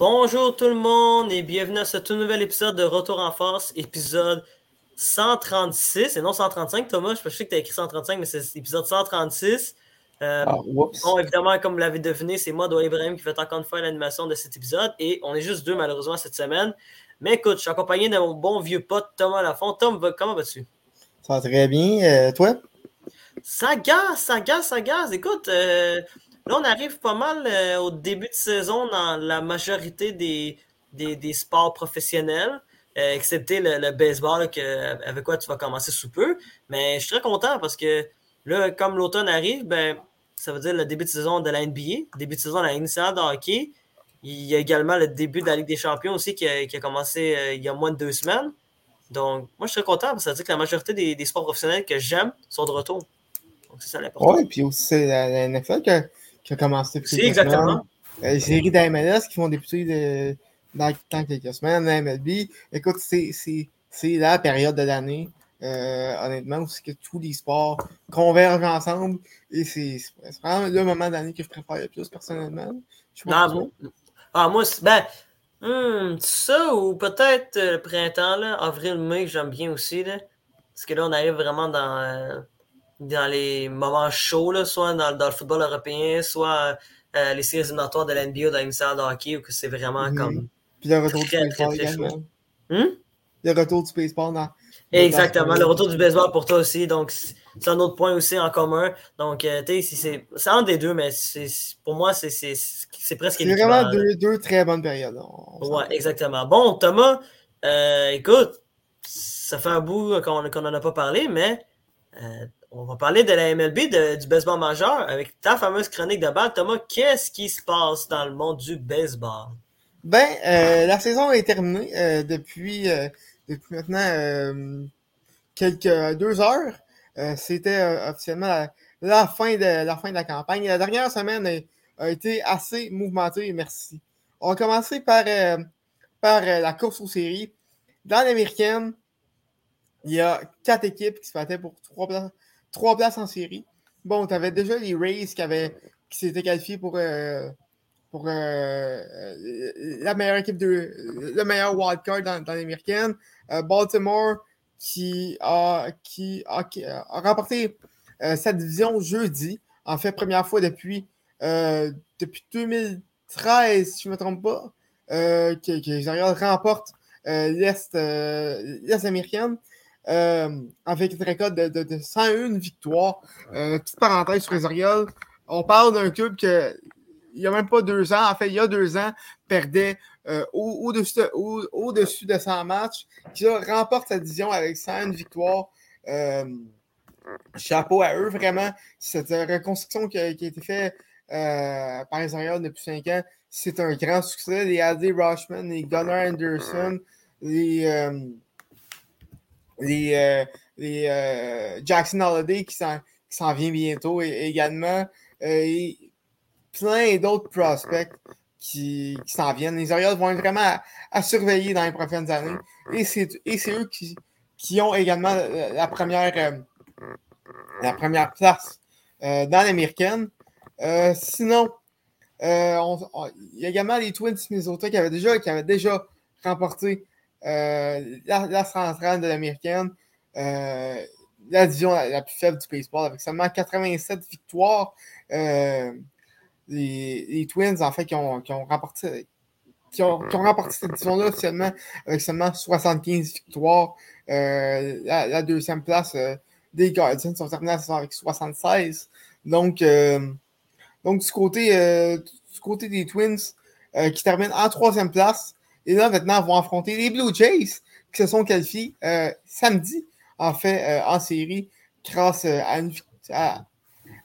Bonjour tout le monde et bienvenue à ce tout nouvel épisode de Retour en force, épisode 136 et non 135 Thomas, je sais que tu as écrit 135 mais c'est l'épisode 136. Euh, Ah, bon, évidemment, comme vous l'avez deviné, c'est moi, Doyle Ibrahim, qui fait encore une fois l'animation de cet épisode et on est juste deux malheureusement cette semaine. Mais écoute, je suis accompagné de mon bon vieux pote Thomas Lafont. Tom, comment vas-tu? Ça va très bien. Euh, toi? Ça gaze, ça gaze, ça gaze. Écoute, euh, là, on arrive pas mal euh, au début de saison dans la majorité des, des, des sports professionnels, euh, excepté le, baseball, que, avec quoi tu vas commencer sous peu. Mais je suis très content parce que là, comme l'automne arrive, ben, ça veut dire le début de saison de la NBA, début de saison de la nationale de hockey. Il y a également le début de la Ligue des champions aussi qui a, commencé euh, il y a moins de deux semaines. Donc, moi, je suis très content parce que ça veut dire que la majorité des, des sports professionnels que j'aime sont de retour. Donc, c'est ça l'important. Oui, puis aussi c'est la, la a, qui a commencé quelques exactement. Euh, les séries d'AMLS qui vont débuter de- dans, dans quelques semaines, la MLB. Écoute, c'est c'est- c'est la période de l'année, euh, honnêtement, où c'est que tous les sports convergent ensemble. Et c'est c'est vraiment le moment de l'année que je préfère le plus, personnellement. Je Non, toi. bon. Ah, moi, c'est- ben, hmm, ça ou peut-être euh, le printemps, avril-mai, j'aime bien aussi. Là, parce que là, on arrive vraiment dans, euh, dans les moments chauds, là, soit dans, dans le football européen, soit euh, les séries éliminatoires de l'NBA la MCL de hockey, où que c'est vraiment Mhm. comme. Puis le retour Très, du baseball également. Hmm? Le retour du baseball dans. Exactement, dans- le retour du baseball pour toi aussi, donc c'est un autre point aussi en commun. Donc, euh, tu sais, c'est entre les deux, mais pour moi, c'est presque C'est vraiment deux, deux très bonnes périodes. Ouais, exactement. Bon, Thomas, euh, écoute, ça fait un bout qu'on qu'on en a pas parlé, mais euh, on va parler de la MLB, du baseball majeur, avec ta fameuse chronique de balle. Thomas, qu'est-ce qui se passe dans le monde du baseball? Ben, euh, la saison est terminée euh, depuis, euh, depuis maintenant quelques deux heures. C'était officiellement la, fin de, la fin de la campagne. La dernière semaine a, a été assez mouvementée, merci. On va commencer par, par la course aux séries. Dans l'américaine, il y a quatre équipes qui se battaient pour trois places, trois places en série. Bon, tu avais déjà les Rays qui, avaient, qui s'étaient qualifiés pour, euh, pour euh, euh, la meilleure équipe de le meilleur wildcard dans, dans l'américaine. Baltimore qui a, qui a, remporté sa division jeudi. En fait, première fois depuis, depuis 2013, si je ne me trompe pas, que, que les remportent l'Est américaine. Euh, avec une récolte de, de, de 101 victoires. Euh, petite parenthèse sur les. On parle d'un club que il n'y a même pas deux ans, en fait, il y a deux ans, perdait euh, au- au-dessus de, au- au-dessus de 100 matchs, qui remporte sa division avec 101 victoires. Chapeau à eux, vraiment. Cette reconstruction qui a, été faite par les depuis 5 ans, c'est un grand succès. Les Adley Rushman, les Gunnar Anderson, les, les, euh, euh, Jackson Holiday qui s'en, vient bientôt également. Euh, et plein d'autres prospects qui, s'en viennent. Les Orioles vont être vraiment à, surveiller dans les prochaines années. Et c'est, eux qui, qui ont également la, première, la première place dans l'américaine. Sinon, on- on- il y a également les Twins Minnesota qui avaient déjà, qui avaient déjà remporté euh, la, centrale de l'américaine, euh, la division la, plus faible du baseball, avec seulement 87 victoires. Euh, les, les Twins, en fait, qui ont, qui ont remporté qui ont, qui ont remporté cette division-là officiellement avec seulement 75 victoires. La, deuxième place des Guardians sont terminés avec 76. Donc, donc du, côté, du côté des Twins, qui terminent en troisième place, et là, maintenant, vont affronter les Blue Jays, qui se sont qualifiés euh, samedi, en fait, euh, en série, grâce euh, à, une, à,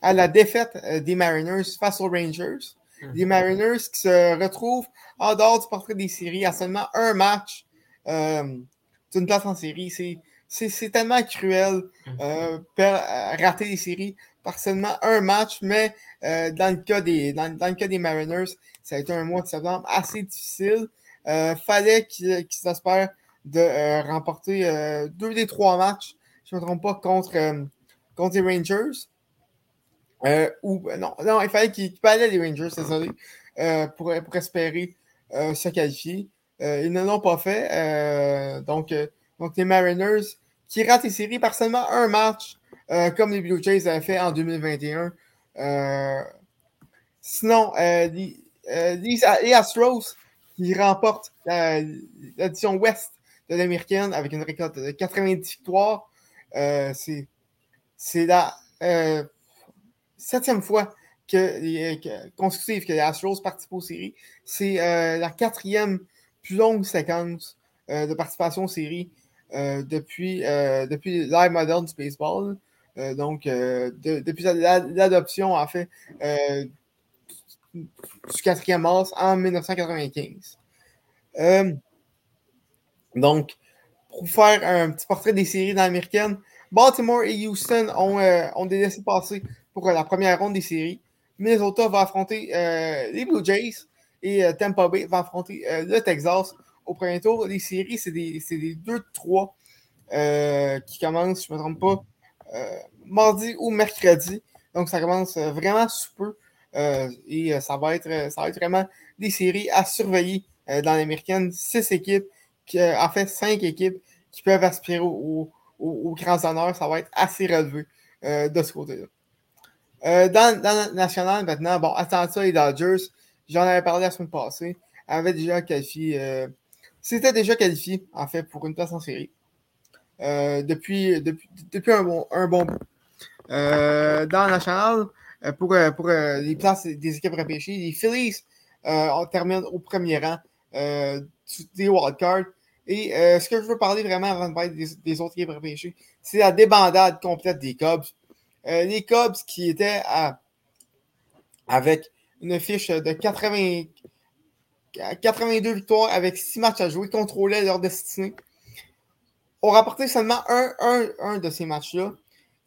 à la défaite des Mariners face aux Rangers. Les Mariners qui se retrouvent en dehors du portrait des séries à seulement un match euh, d'une place en série. C'est, tellement cruel euh, per- rater les séries par seulement un match, mais euh, dans, le cas des, dans, dans le cas des Mariners, ça a été un mois de septembre assez difficile. Euh, fallait qu'ils, espèrent de euh, remporter euh, deux des trois matchs, je ne me trompe pas, contre, contre les Rangers. Ou, non, non, il fallait qu'ils ballaient les Rangers, désolé, euh, pour, espérer se qualifier. ils ne l'ont pas fait. donc, donc, les Mariners qui ratent les séries par seulement un match, comme les Blue Jays avaient fait en 2021. sinon, les, Astros qui remportent l'édition Ouest de l'américaine avec une récolte de 90 victoires. c'est la septième fois que, consécutive que les Astros participent aux séries. C'est euh, la quatrième plus longue séquence euh, de participation aux séries euh, depuis, depuis l'ère moderne du baseball. donc, depuis l'adoption, en fait, du quatrième mars en 1995. donc, pour faire un petit portrait des séries dans l'américaine, Baltimore et Houston ont, ont des laissés passer pour la première ronde des séries. Minnesota va affronter euh, les Blue Jays et euh, Tampa Bay va affronter euh, le Texas au premier tour. Les séries, c'est des, des 2-3 qui commencent, je ne me trompe pas, mardi ou mercredi. Donc, ça commence vraiment sous peu. Et ça va, être, ça va être vraiment des séries à surveiller dans l'américaine. Six équipes, qui, en fait, cinq équipes qui peuvent aspirer aux grands honneurs. Ça va être assez relevé de ce côté-là. Euh, dans, dans, le national, maintenant, bon, Atlanta et Dodgers, j'en avais parlé la semaine passée, avaient déjà qualifié. Euh, C'était déjà qualifié, en fait, pour une place en série. Euh, depuis, depuis, depuis, un bon, un bon bout. Euh, dans le national, pour, pour les places des équipes repêchées, les Phillies on termine au premier rang des wildcards. Et ce que je veux parler vraiment avant de parler des, autres équipes repêchées, c'est la débandade complète des Cubs. Euh, les Cubs qui étaient avec une fiche de 80, 82 victoires avec 6 matchs à jouer, contrôlaient leur destinée, ont rapporté seulement un, de ces matchs-là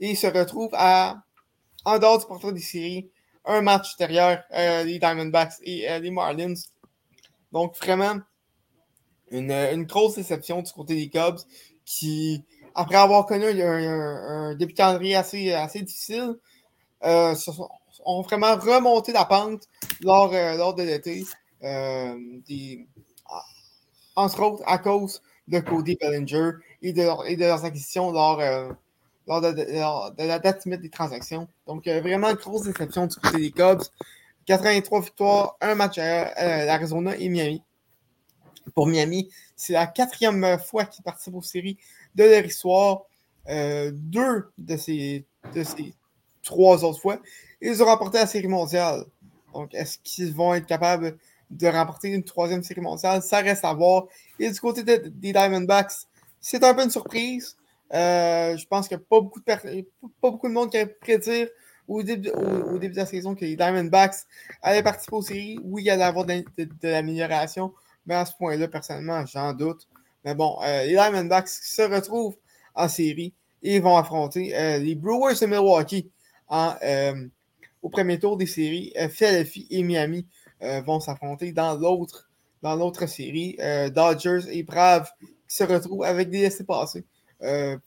et se retrouvent à, en dehors du portrait des séries, un match derrière euh, les Diamondbacks et euh, les Marlins. Donc, vraiment, une, grosse déception du côté des Cubs qui après avoir connu un, début de calendrier assez, assez difficile, euh, ont vraiment remonté la pente lors, euh, lors de l'été. Euh, entre autres, à cause de Cody Bellinger et de, et de leurs acquisitions lors, euh, lors, de, la date limite des transactions. Donc, vraiment, grosse déception du côté des Cubs. 83 victoires, un match à l'Arizona et Miami. Pour Miami, c'est la quatrième fois qu'ils participent aux séries de leur histoire. Euh, deux de ces trois autres fois, ils ont remporté la série mondiale. Donc, est-ce qu'ils vont être capables de remporter une troisième série mondiale? Ça reste à voir. Et du côté des Diamondbacks, c'est un peu une surprise. Euh, je pense qu'il n'y a pas beaucoup, de pas beaucoup de monde qui a prédire au début, au, début, de la saison que les Diamondbacks allaient participer aux séries. Oui, il y allait avoir de, de l'amélioration, mais à ce point-là, personnellement, j'en doute. Mais bon, euh, les Diamondbacks se retrouvent en série et vont affronter euh, les Brewers de Milwaukee au premier tour des séries. Philadelphie et Miami vont s'affronter dans l'autre dans l'autre série. Dodgers et Braves se retrouvent avec des laissés passer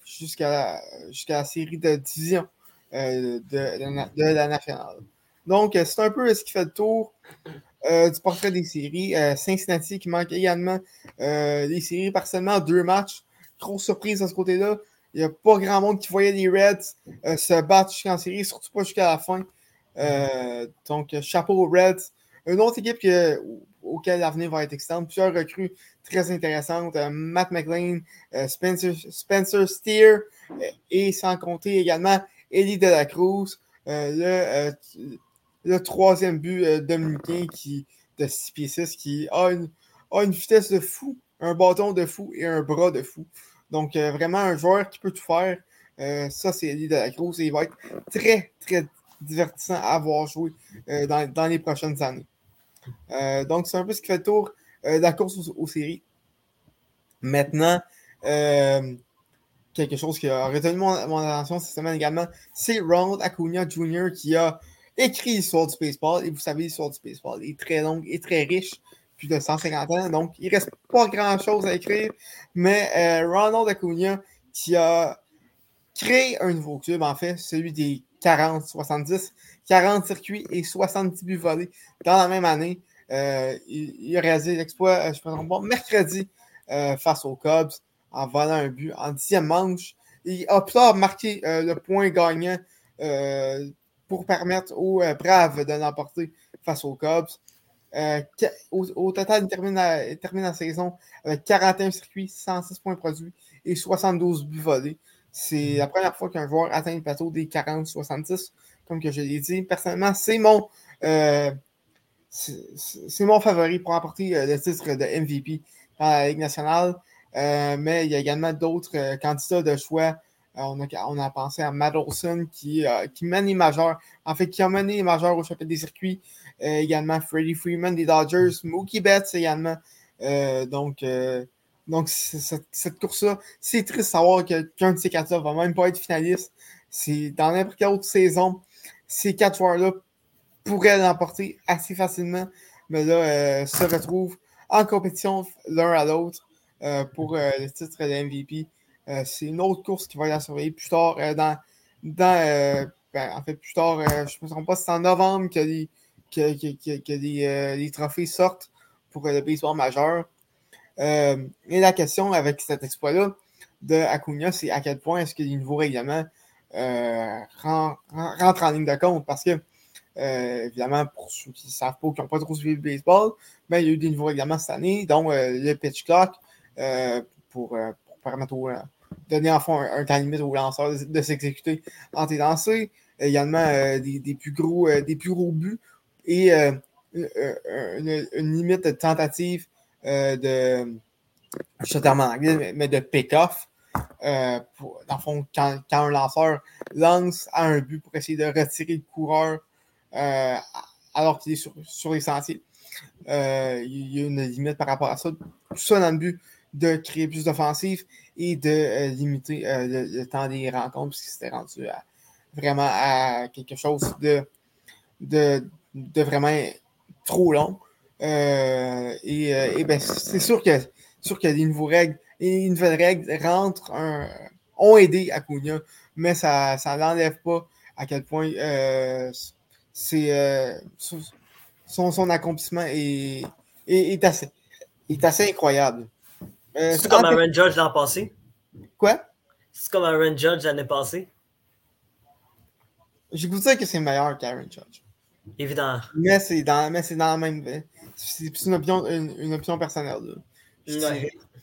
jusqu'à la, la, série de division de, de, la nationale. Donc, c'est un peu ce qui fait le tour euh, du portrait des séries. Euh, Cincinnati qui manque également euh, des séries par seulement deux matchs. Grosse surprise de ce côté-là. Il n'y a pas grand monde qui voyait les Reds se battre jusqu'en série, surtout pas jusqu'à la fin. donc, chapeau aux Reds. Une autre équipe que, auquel l'avenir va être externe. Plusieurs recrues très intéressantes. Matt McLean, Spencer, Spencer Steer et sans compter également Eddie De La Cruz. le le troisième but euh, dominicain qui, de 6 pieds 6 qui a une, a une vitesse de fou, un bâton de fou et un bras de fou. Donc, euh, vraiment un joueur qui peut tout faire. Euh, ça, c'est Elie de la Cruz et il va être très, très divertissant à avoir joué dans, dans, les prochaines années. Donc, c'est un peu ce qui fait le tour de la course aux, séries. Maintenant, quelque chose qui a retenu mon, attention cette semaine également, c'est Ronald Acuna Jr. qui a écrit l'histoire du baseball. Et vous savez, l'histoire du baseball est très longue et très riche, plus de 150 ans. Donc, il ne reste pas grand-chose à écrire. Mais euh, Ronald Acuna, qui a créé un nouveau club, en fait, celui des 40, 70, 40 circuits et 70 buts volés dans la même année. il, a réalisé l'exploit, je ne me trompe pas, mercredi face aux Cubs en volant un but en dixième manche. Il a plus marqué le point gagnant pour permettre aux Braves de l'emporter face aux Cubs. au, total, il termine, la, termine la saison avec 41 circuits, 106 points produits et 72 buts volés. C'est la première fois qu'un joueur atteint le plateau des 40-66, comme que je l'ai dit. Personnellement, c'est mon, euh, mon favori pour apporter euh, le titre de MVP dans la Ligue nationale. Euh, mais il y a également d'autres candidats de choix. On a, on, a, pensé à Matt qui, qui mène les majeurs. En fait, qui a mené les majeurs au chapitre des circuits. également Freddie Freeman des Dodgers. Mookie Betts également. donc, donc, cette, course-là, c'est triste de savoir qu'un de ces quatre-là va même pas être finaliste. C'est dans n'importe quelle autre saison, ces quatre joueurs-là pourraient l'emporter assez facilement, mais là, euh, se retrouvent en compétition l'un à l'autre euh, pour euh, le titre de MVP. c'est une autre course qui va y surveiller plus tard dans, ben, en fait, plus tard, je ne me trompe pas, c'est en novembre que les, trophées sortent pour le baseball majeur. Euh, et la question avec cet exploit-là de Acuna, c'est à quel point est-ce que les nouveaux règlements euh, rentrent en ligne de compte? Parce que, euh, évidemment, pour ceux qui ne savent pas, qui n'ont pas trop suivi le baseball, ben, il y a eu des nouveaux règlements cette année, dont le pitch clock pour, permettre de donner en fond un, temps limite aux lanceurs de, s'exécuter en tes lancers. Également des, plus gros, des plus gros buts et une, limite de tentative euh, de. Je mais de pick-off. Euh, dans le fond, quand, un lanceur lance à un but pour essayer de retirer le coureur euh, alors qu'il est sur, sur, les sentiers. il y a une limite par rapport à ça. Tout ça dans le but de créer plus d'offensives et de limiter le, temps des rencontres, puisque c'était rendu vraiment à quelque chose de, de, vraiment trop long. Euh, et, euh, ben, c'est sûr que sûr qu'il y a des nouveaux règles. Et une nouvelle règle rentre, ont aidé Acuna, mais ça ne l'enlève pas à quel point euh, c'est son, son, accomplissement est, est, assez, est assez incroyable. c'est comme Aaron Judge l'an passé? Quoi? C'est comme Aaron Judge l'année passée? J'ai dire que c'est meilleur qu'Aaron Judge. Évidemment. Mais c'est dans, dans la même c'est une option, une, option personnelle.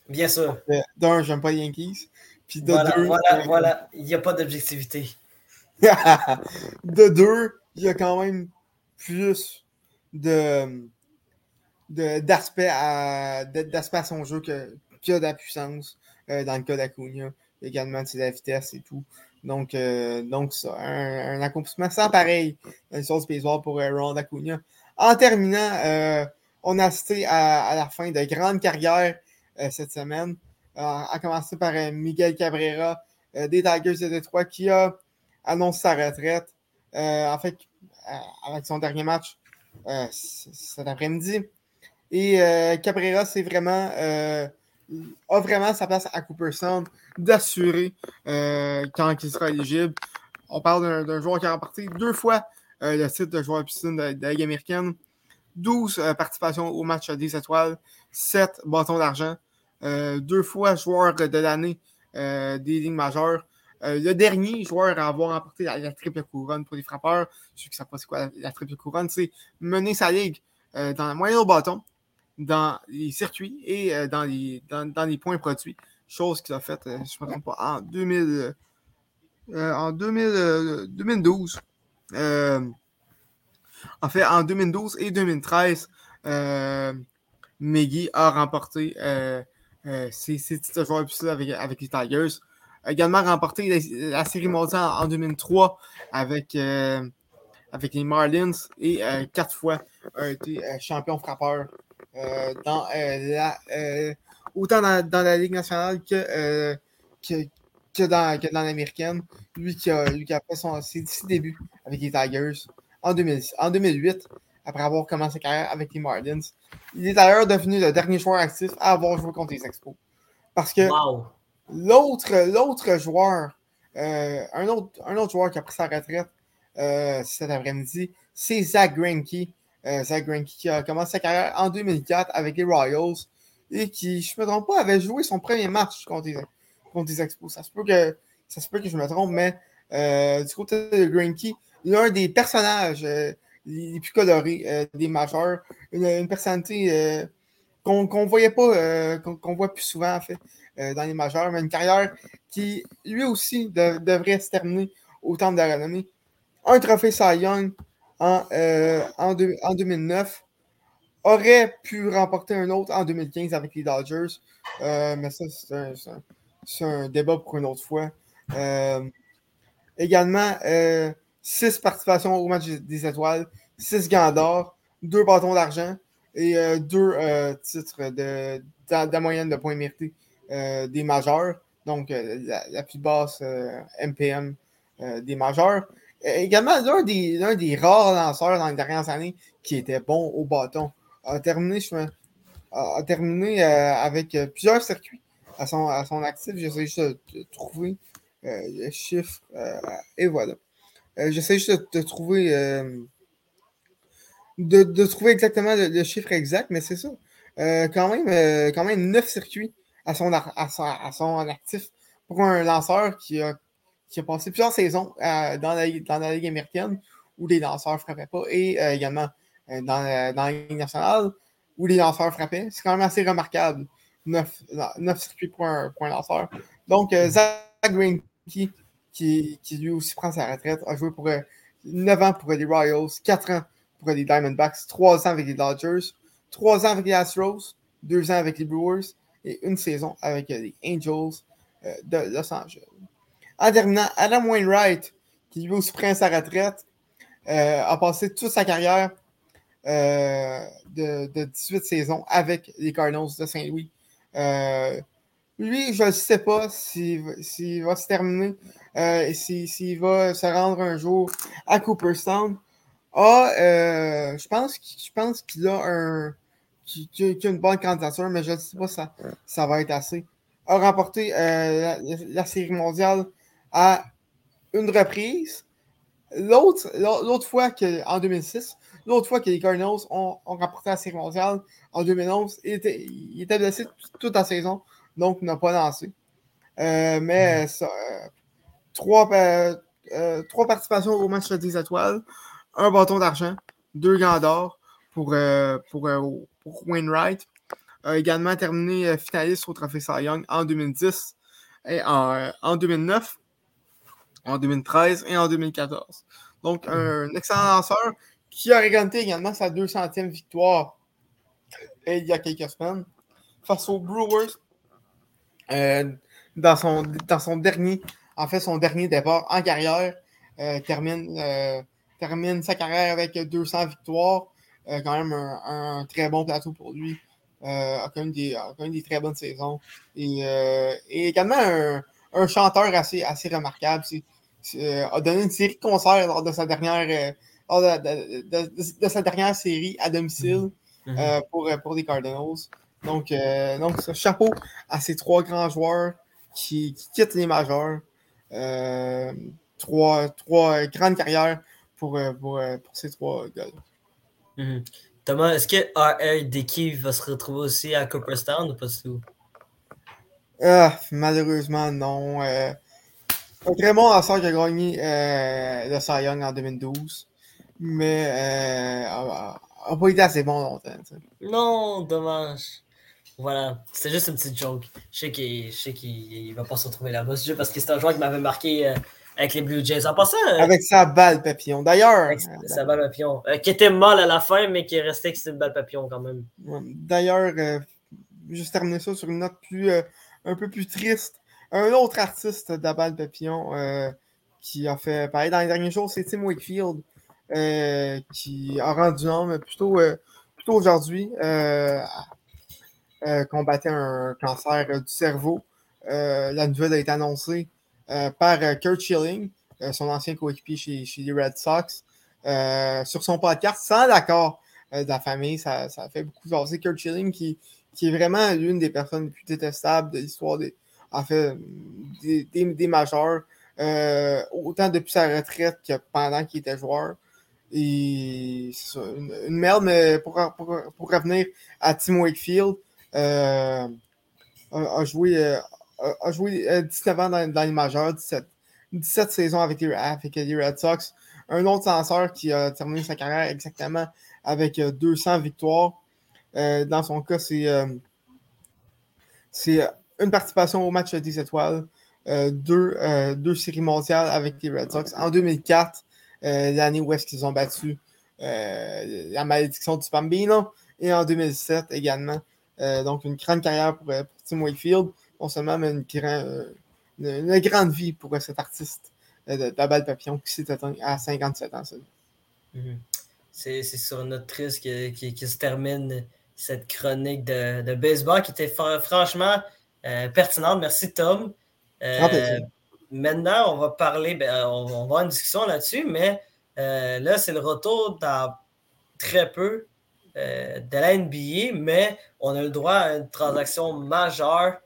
Bien sûr. D'un, j'aime pas les Yankees. Puis de voilà, deux, voilà, voilà, il n'y a pas d'objectivité. de deux, il y a quand même plus de d'aspect à, à son jeu que, que de la puissance euh, dans le cas d'Acuna. Également, c'est la vitesse et tout. Donc, euh, donc ça, un, accomplissement sans pareil dans l'histoire du baseball pour euh, Ron Acuna. En terminant, on a assisté à, la fin de grandes carrières euh, cette semaine, euh, à commencer par euh, Miguel Cabrera des Tigers de Détroit qui a annoncé sa retraite. en fait, avec son dernier match cet après-midi. Et Cabrera, c'est vraiment a vraiment sa place à Cooperstown d'assurer quand il sera éligible. On parle d'un joueur qui a remporté deux fois le titre de joueur piscine de, de la Ligue américaine. 12 euh, participations au match des étoiles, 7 bâtons d'argent, euh, deux fois joueur de l'année euh, des lignes majeures. le dernier joueur à avoir remporté la, triple couronne pour les frappeurs, ceux qui ne savent pas c'est quoi la, triple couronne, c'est mener sa ligue dans la moyenne au bâton, dans les circuits et dans, les, points produits. Chose qu'il a faite, je ne me trompe pas, en, 2000, en 2012. En fait, en 2012 et 2013, euh, a remporté euh, euh, titres de joueur avec, avec les Tigers. Également remporté la, série mondiale en, 2003 avec, euh, avec les Marlins et quatre fois a été champion frappeur dans la, autant dans, la Ligue nationale que, que, dans, dans l'américaine. Lui qui a, lui qui a fait son, ses, débuts avec les Tigers en, 2008, après avoir commencé sa carrière avec les Marlins. Il est d'ailleurs devenu le dernier joueur actif à avoir joué contre les Expos. Parce que l'autre joueur, euh, un, autre, un autre joueur qui a pris sa retraite euh, cet après-midi, c'est Zach Greinke, Zach Greinke, qui a commencé sa carrière en 2004 avec les Royals et qui, je ne me trompe pas, avait joué son premier match contre les, Expos. Ça se, peut que, ça se peut que je me trompe, mais du côté de Greinke, l'un des personnages les plus colorés des majeurs, une, personnalité qu'on ne voyait pas, qu'on voit plus souvent en fait dans les majeurs, mais une carrière qui lui aussi devrait se terminer au temps de la renommée. Un trophée Cy Young en, en, 2009 aurait pu remporter un autre en 2015 avec les Dodgers, mais ça c'est un, débat pour une autre fois. également, six participations au match des étoiles, six gants d'or, deux bâtons d'argent et euh, deux euh, titres de, de, moyenne de points mérités euh, des majeurs, donc la, plus basse MPM des majeurs. également, l'un des, des, rares lanceurs dans les dernières années qui était bon au bâton. A terminé, je, a, terminé avec plusieurs circuits à son, à son actif. J'essaie juste de, trouver le chiffre. et voilà. J'essaie juste de, trouver de, trouver exactement le, chiffre exact, mais c'est ça. Euh, quand, même, euh, quand même 9 circuits à son, à, son, actif pour un lanceur qui a, qui a passé plusieurs saisons euh, dans, la, dans la Ligue américaine où les lanceurs ne frappaient pas et également dans, dans, la Ligue nationale où les lanceurs frappaient. C'est quand même assez remarquable. 9, circuits pour un, pour un, lanceur. Donc, Zach Greinke, qui, lui aussi prend sa retraite, a joué pour 9 ans pour les Royals, 4 ans pour les Diamondbacks, trois ans avec les Dodgers, trois ans avec les Astros, deux ans avec les Brewers et une saison avec les Angels euh, de Los Angeles. En terminant, Adam Wainwright, qui lui aussi prend sa retraite, euh, a passé toute sa carrière euh, de, 18 saisons avec les Cardinals de Saint-Louis. Lui, je ne sais pas s'il va se terminer, s'il va se rendre un jour à Cooperstown. Ah, euh, je pense, je pense qu'il a un. Qu'il a une bonne candidature, mais je ne sais pas si ça, ça va être assez. A remporté euh, la, série mondiale à une reprise. L'autre, l'autre fois que, en 2006, l'autre fois que les Cardinals ont, remporté la série mondiale en 2011, il il était blessé toute la saison, donc n'a pas lancé. Euh, mais ça, trois, trois participations au match des étoiles, un bâton d'argent, deux gants d'or pour, euh, pour, euh, pour, Wainwright. A également terminé euh, finaliste au Trophée Cy Young en 2010, et en, en 2009, en 2013 et en 2014. Donc, un excellent lanceur qui a régalé également sa 200e victoire il y a quelques semaines face aux Brewers dans, son, dans son dernier, en fait, son dernier départ en carrière. termine termine sa carrière avec 200 victoires. Euh, quand même un, très bon plateau pour lui. Euh, a, quand même des, des très bonnes saisons. Et, euh, également un, chanteur assez, assez remarquable. a donné une série de concerts lors de sa dernière, de, sa dernière série à domicile. Mm-hmm. pour, pour les Cardinals. Donc, donc chapeau à ces trois grands joueurs qui, quittent les majeurs. trois, trois grandes carrières pour, euh, euh, pour, ces trois gars mhm. Thomas, est-ce que R.R. Dickey va se retrouver aussi à Cooperstown ou pas du tout? Ah, malheureusement, non. Euh, un très bon lanceur qui a gagné euh, le Cy Young en 2012, mais euh, n'a pas été assez bon longtemps. Non, dommage. Voilà, c'est juste une petite joke. Je sais qu'il ne va pas se retrouver là-bas. juste parce que c'est un joueur qui m'avait marqué avec les Blue Jays. En passant. Euh, avec sa balle papillon. D'ailleurs. sa balle papillon. Euh, qui était molle à la fin, mais qui est resté que c'est une balle papillon quand même. D'ailleurs, euh, juste terminer ça sur une note plus, un peu plus triste. Un autre artiste de la balle papillon qui a fait pareil dans les derniers jours, c'est Tim Wakefield. qui a rendu homme plutôt, plutôt aujourd'hui. Combattait un cancer du cerveau. la nouvelle a été annoncée euh, par euh, Kurt Schilling, euh, son ancien coéquipier chez, les Red Sox, sur son podcast sans l'accord de la famille. Ça, ça fait beaucoup jaser Kurt Schilling qui, qui est vraiment l'une des personnes les plus détestables de l'histoire des, fait, des, majeurs, autant depuis sa retraite que pendant qu'il était joueur. ça, une, merde, mais pour, revenir à Tim Wakefield, euh, a, joué, a, joué 19 ans dans, les majeurs, 17, 17 saisons avec les, avec les Red Sox. Un autre censeur qui a terminé sa carrière exactement avec 200 victoires. dans son cas, c'est une participation au match des étoiles, deux, deux séries mondiales avec les Red Sox. En 2004, euh, l'année où est-ce qu'ils ont battu euh, la malédiction du Bambino, et en 2007 également. Euh, donc, une grande carrière pour, Tim Wakefield, non seulement, mais une, une, grande vie pour cet artiste de, la balle papillon qui s'est atteint à 57 ans. Mhm. C'est sur notre triste qui, qui, se termine cette chronique de, de baseball qui était franchement pertinente. Merci, Tom. Maintenant, on va parler, ben, on, va avoir une discussion là-dessus, mais euh, là, c'est le retour dans très peu euh, de la NBA, mais on a le droit à une transaction majeure.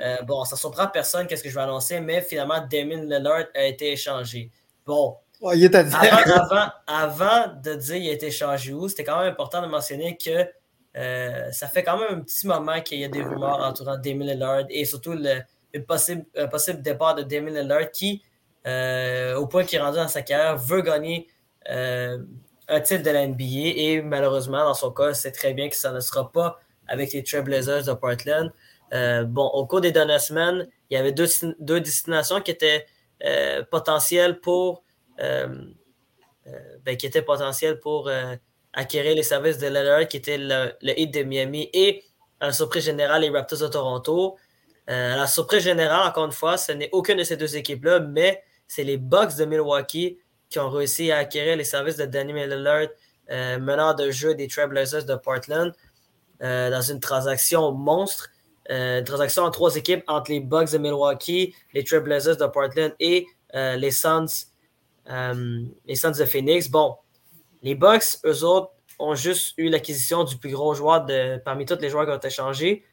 Euh, bon, ça ne surprend personne, qu'est-ce que je vais annoncer, mais finalement, Damien Lillard a été échangé. Bon. avant, avant, de dire qu'il a été échangé où, c'était quand même important de mentionner que ça fait quand même un petit moment qu'il y a des rumeurs entourant Damien Lillard et surtout le, possible, possible départ de Damien Lillard qui, euh, au point qu'il est rendu dans sa carrière, veut gagner euh, un titre de la NBA et malheureusement, dans son cas, c'est très bien que ça ne sera pas avec les Trailblazers de Portland. Euh, bon, au cours des dernières semaines, il y avait deux, deux destinations qui étaient potentielles pour ben, qui étaient pour acquérir les services de Lillard, qui était le, le Heat de Miami et, à la surprise générale, les Raptors de Toronto. Euh, la surprise générale, encore une fois, ce n'est aucune de ces deux équipes-là, mais c'est les Bucks de Milwaukee qui ont réussi à acquérir les services de Danny Lillard, euh, meneur de jeu des Trailblazers de Portland, euh, dans une transaction monstre. une transaction en trois équipes entre les Bucks de Milwaukee, les Trailblazers de Portland et les Suns, les Suns de Phoenix. Bon, les Bucks, eux autres, ont juste eu l'acquisition du plus gros joueur de, parmi tous les joueurs qui ont échangés,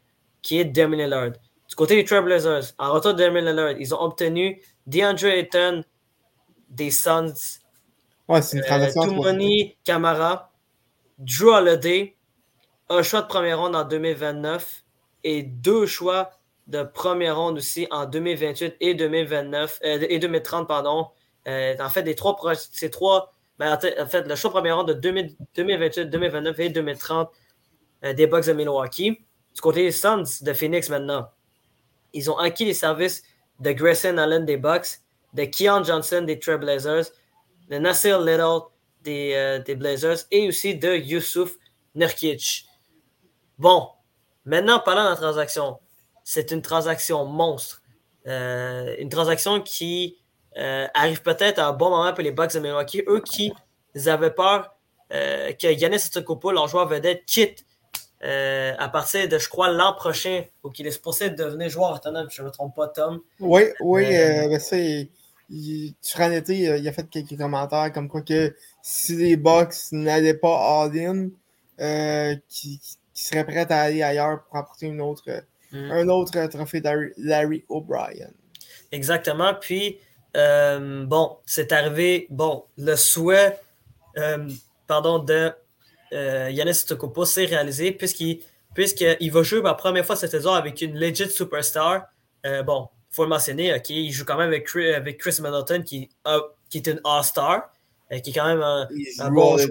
qui est Damian Lillard. Du côté des Trailblazers, en retour de Damien Lillard, ils ont obtenu DeAndre Ayton des Suns, ouais, c'est une euh, Camara, Drew Holiday, un choix de première ronde en 2029 et deux choix de première ronde aussi en 2028 et 2029 euh, et 2030 pardon. Euh, en fait, des trois ces trois ben, en fait le choix de première ronde de 2028, 2029 et 2030 euh, des Bucks de Milwaukee. Du côté des Suns de Phoenix maintenant ils ont acquis les services de Grayson Allen des Bucks, de Keon Johnson des Trailblazers, de Nasir Little des, euh, des, Blazers et aussi de Yusuf Nurkic. Bon, maintenant parlant de la transaction, c'est une transaction monstre. Euh, une transaction qui euh, arrive peut-être à un bon moment pour les Bucks de Milwaukee, eux qui avaient peur que Yannis Antetokounmpo, leur joueur vedette, quitte euh, à partir de, je crois, l'an prochain, ou qu'il est supposé devenir joueur autonome, je ne me trompe pas, Tom. Oui, oui, euh, euh ben ça, il, été, euh, il a fait quelques commentaires comme quoi que si les Bucks n'allaient pas all-in, qui, qui serait prêt à aller ailleurs pour apporter une autre, mm. un autre trophée Larry, Larry O'Brien. Exactement. Puis, bon, c'est arrivé, bon, le souhait, pardon, de euh, Yannis Tokopo s'est réalisé puisqu'il va jouer la première fois cette saison avec une legit superstar. Euh, bon, faut le mentionner, ok, il joue quand même avec Chris, avec Chris Middleton qui, qui est une All-Star, euh, qui est quand même un, bon joueur.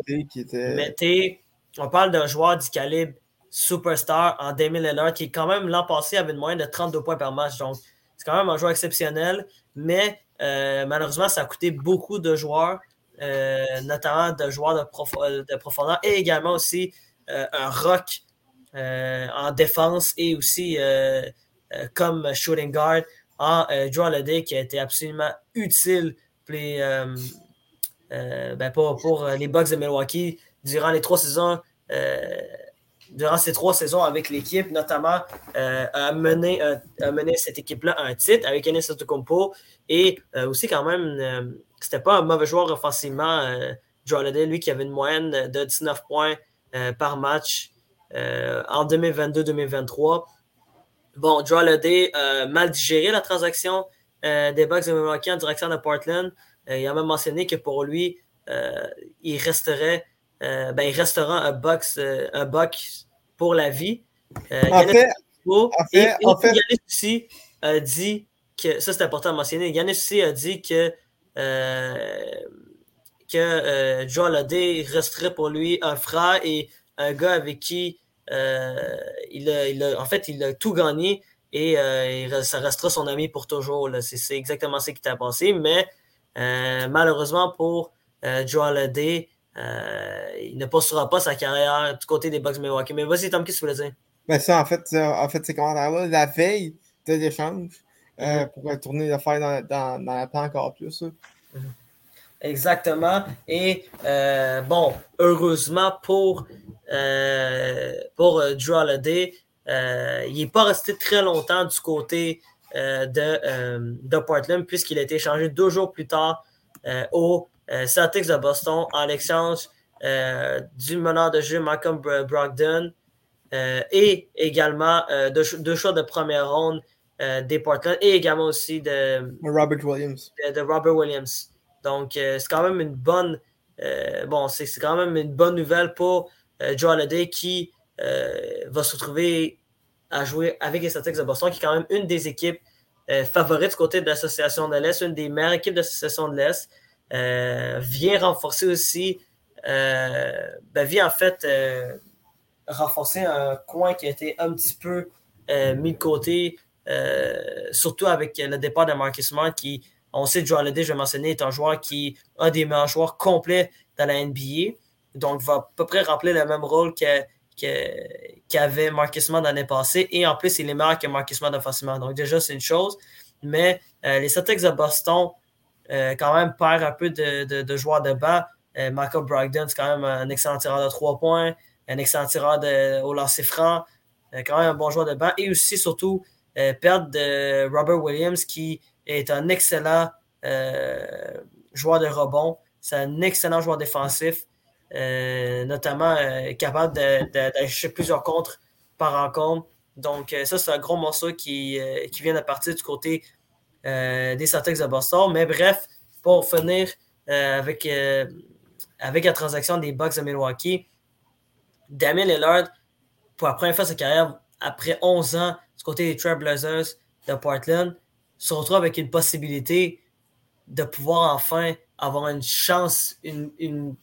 Mais on parle d'un joueur du calibre superstar en 2001 qui, quand même, l'an passé, avait une moyenne de 32 points par match. Donc, c'est quand même un joueur exceptionnel, mais malheureusement, ça a coûté beaucoup de joueurs. Euh, notamment de joueurs de, profondeur et également aussi euh, un rock euh, en défense et aussi comme shooting guard en Joe Holiday qui a été absolument utile pour les, ben pour, les Bucks de Milwaukee durant les trois saisons durant ces trois saisons avec l'équipe, notamment à mener cette équipe-là à un titre avec Yanis Antetokounmpo et aussi quand même c'était pas un mauvais joueur offensivement, euh, Joe Holiday, lui qui avait une moyenne de 19 points euh, par match euh, en 2022-2023. Bon, Joe Holiday a mal digéré la transaction des Bucks de Milwaukee en direction de Portland. il a même mentionné que pour lui, il resterait, ben, il restera un box, un Buck pour la vie. en fait, en fait, et, en fait... aussi a dit que, ça c'est important à mentionner, Yannis aussi a dit que que euh, Joe resterait pour lui un frère et un gars avec qui euh, il, a, en fait, il a tout gagné et euh, ça restera son ami pour toujours. C'est exactement ce qui t'a passé. Mais euh, malheureusement pour Joe Holiday, il ne poursuivra pas sa carrière du côté des Bucks Milwaukee. Mais vas-y, Tom, qu'est-ce que tu voulais dire? Ben ça, en fait, en fait ces commentaires-là, la veille de l'échange, mm-hmm. pour tourner l'affaire dans, dans, dans la encore plus. Exactement. Et euh, bon, heureusement pour, euh, pour euh, Drew Holiday, il n'est pas resté très longtemps du côté de, de Portland puisqu'il a été échangé deux jours plus tard au Celtics de Boston en échange du meneur de jeu Malcolm Brogdon et également deux, choix de première ronde des Portland et également aussi de Robert Williams. de Robert Williams. Donc, euh, c'est quand même une bonne. Euh, bon, c'est quand même une bonne nouvelle pour euh, Joe Holiday qui va se retrouver à jouer avec les Celtics de Boston, qui est quand même une des équipes favorites du côté de l'association de l'Est, une des meilleures équipes de l'association de l'Est. vient renforcer aussi, ben, vient en fait renforcer un coin qui a été un petit peu mis de côté, surtout avec le départ de Marcus Smart qui on sait que Joe Holiday, je vais mentionner, est un joueur qui a des meilleurs joueurs complets dans la NBA. Donc, va à peu près remplir le même rôle qu'avait Smart l'année passée. Et en plus, il est meilleur que Marcus Smart offensivement. Donc, déjà, c'est une chose. Mais euh, les Celtics de Boston, euh, quand même, perdent un peu de, joueurs de banc. Euh, Michael Brogdon, c'est quand même un excellent tireur de trois points, un excellent tireur de, au lancer franc, quand même un bon joueur de banc. Et aussi, surtout, perdre de Robert Williams qui est un excellent euh, joueur de rebond. C'est un excellent joueur défensif, euh, notamment euh, capable d'acheter plusieurs contres par rencontre. Donc, ça, c'est un gros morceau qui, qui vient de partir du côté des Celtics de Boston. Mais bref, pour finir avec, avec la transaction des Bucks de Milwaukee, Damien Lillard, pour la première fois de sa carrière, après 11 ans, du côté des Trailblazers de Portland, se retrouve avec une possibilité de pouvoir enfin avoir une chance, une, une,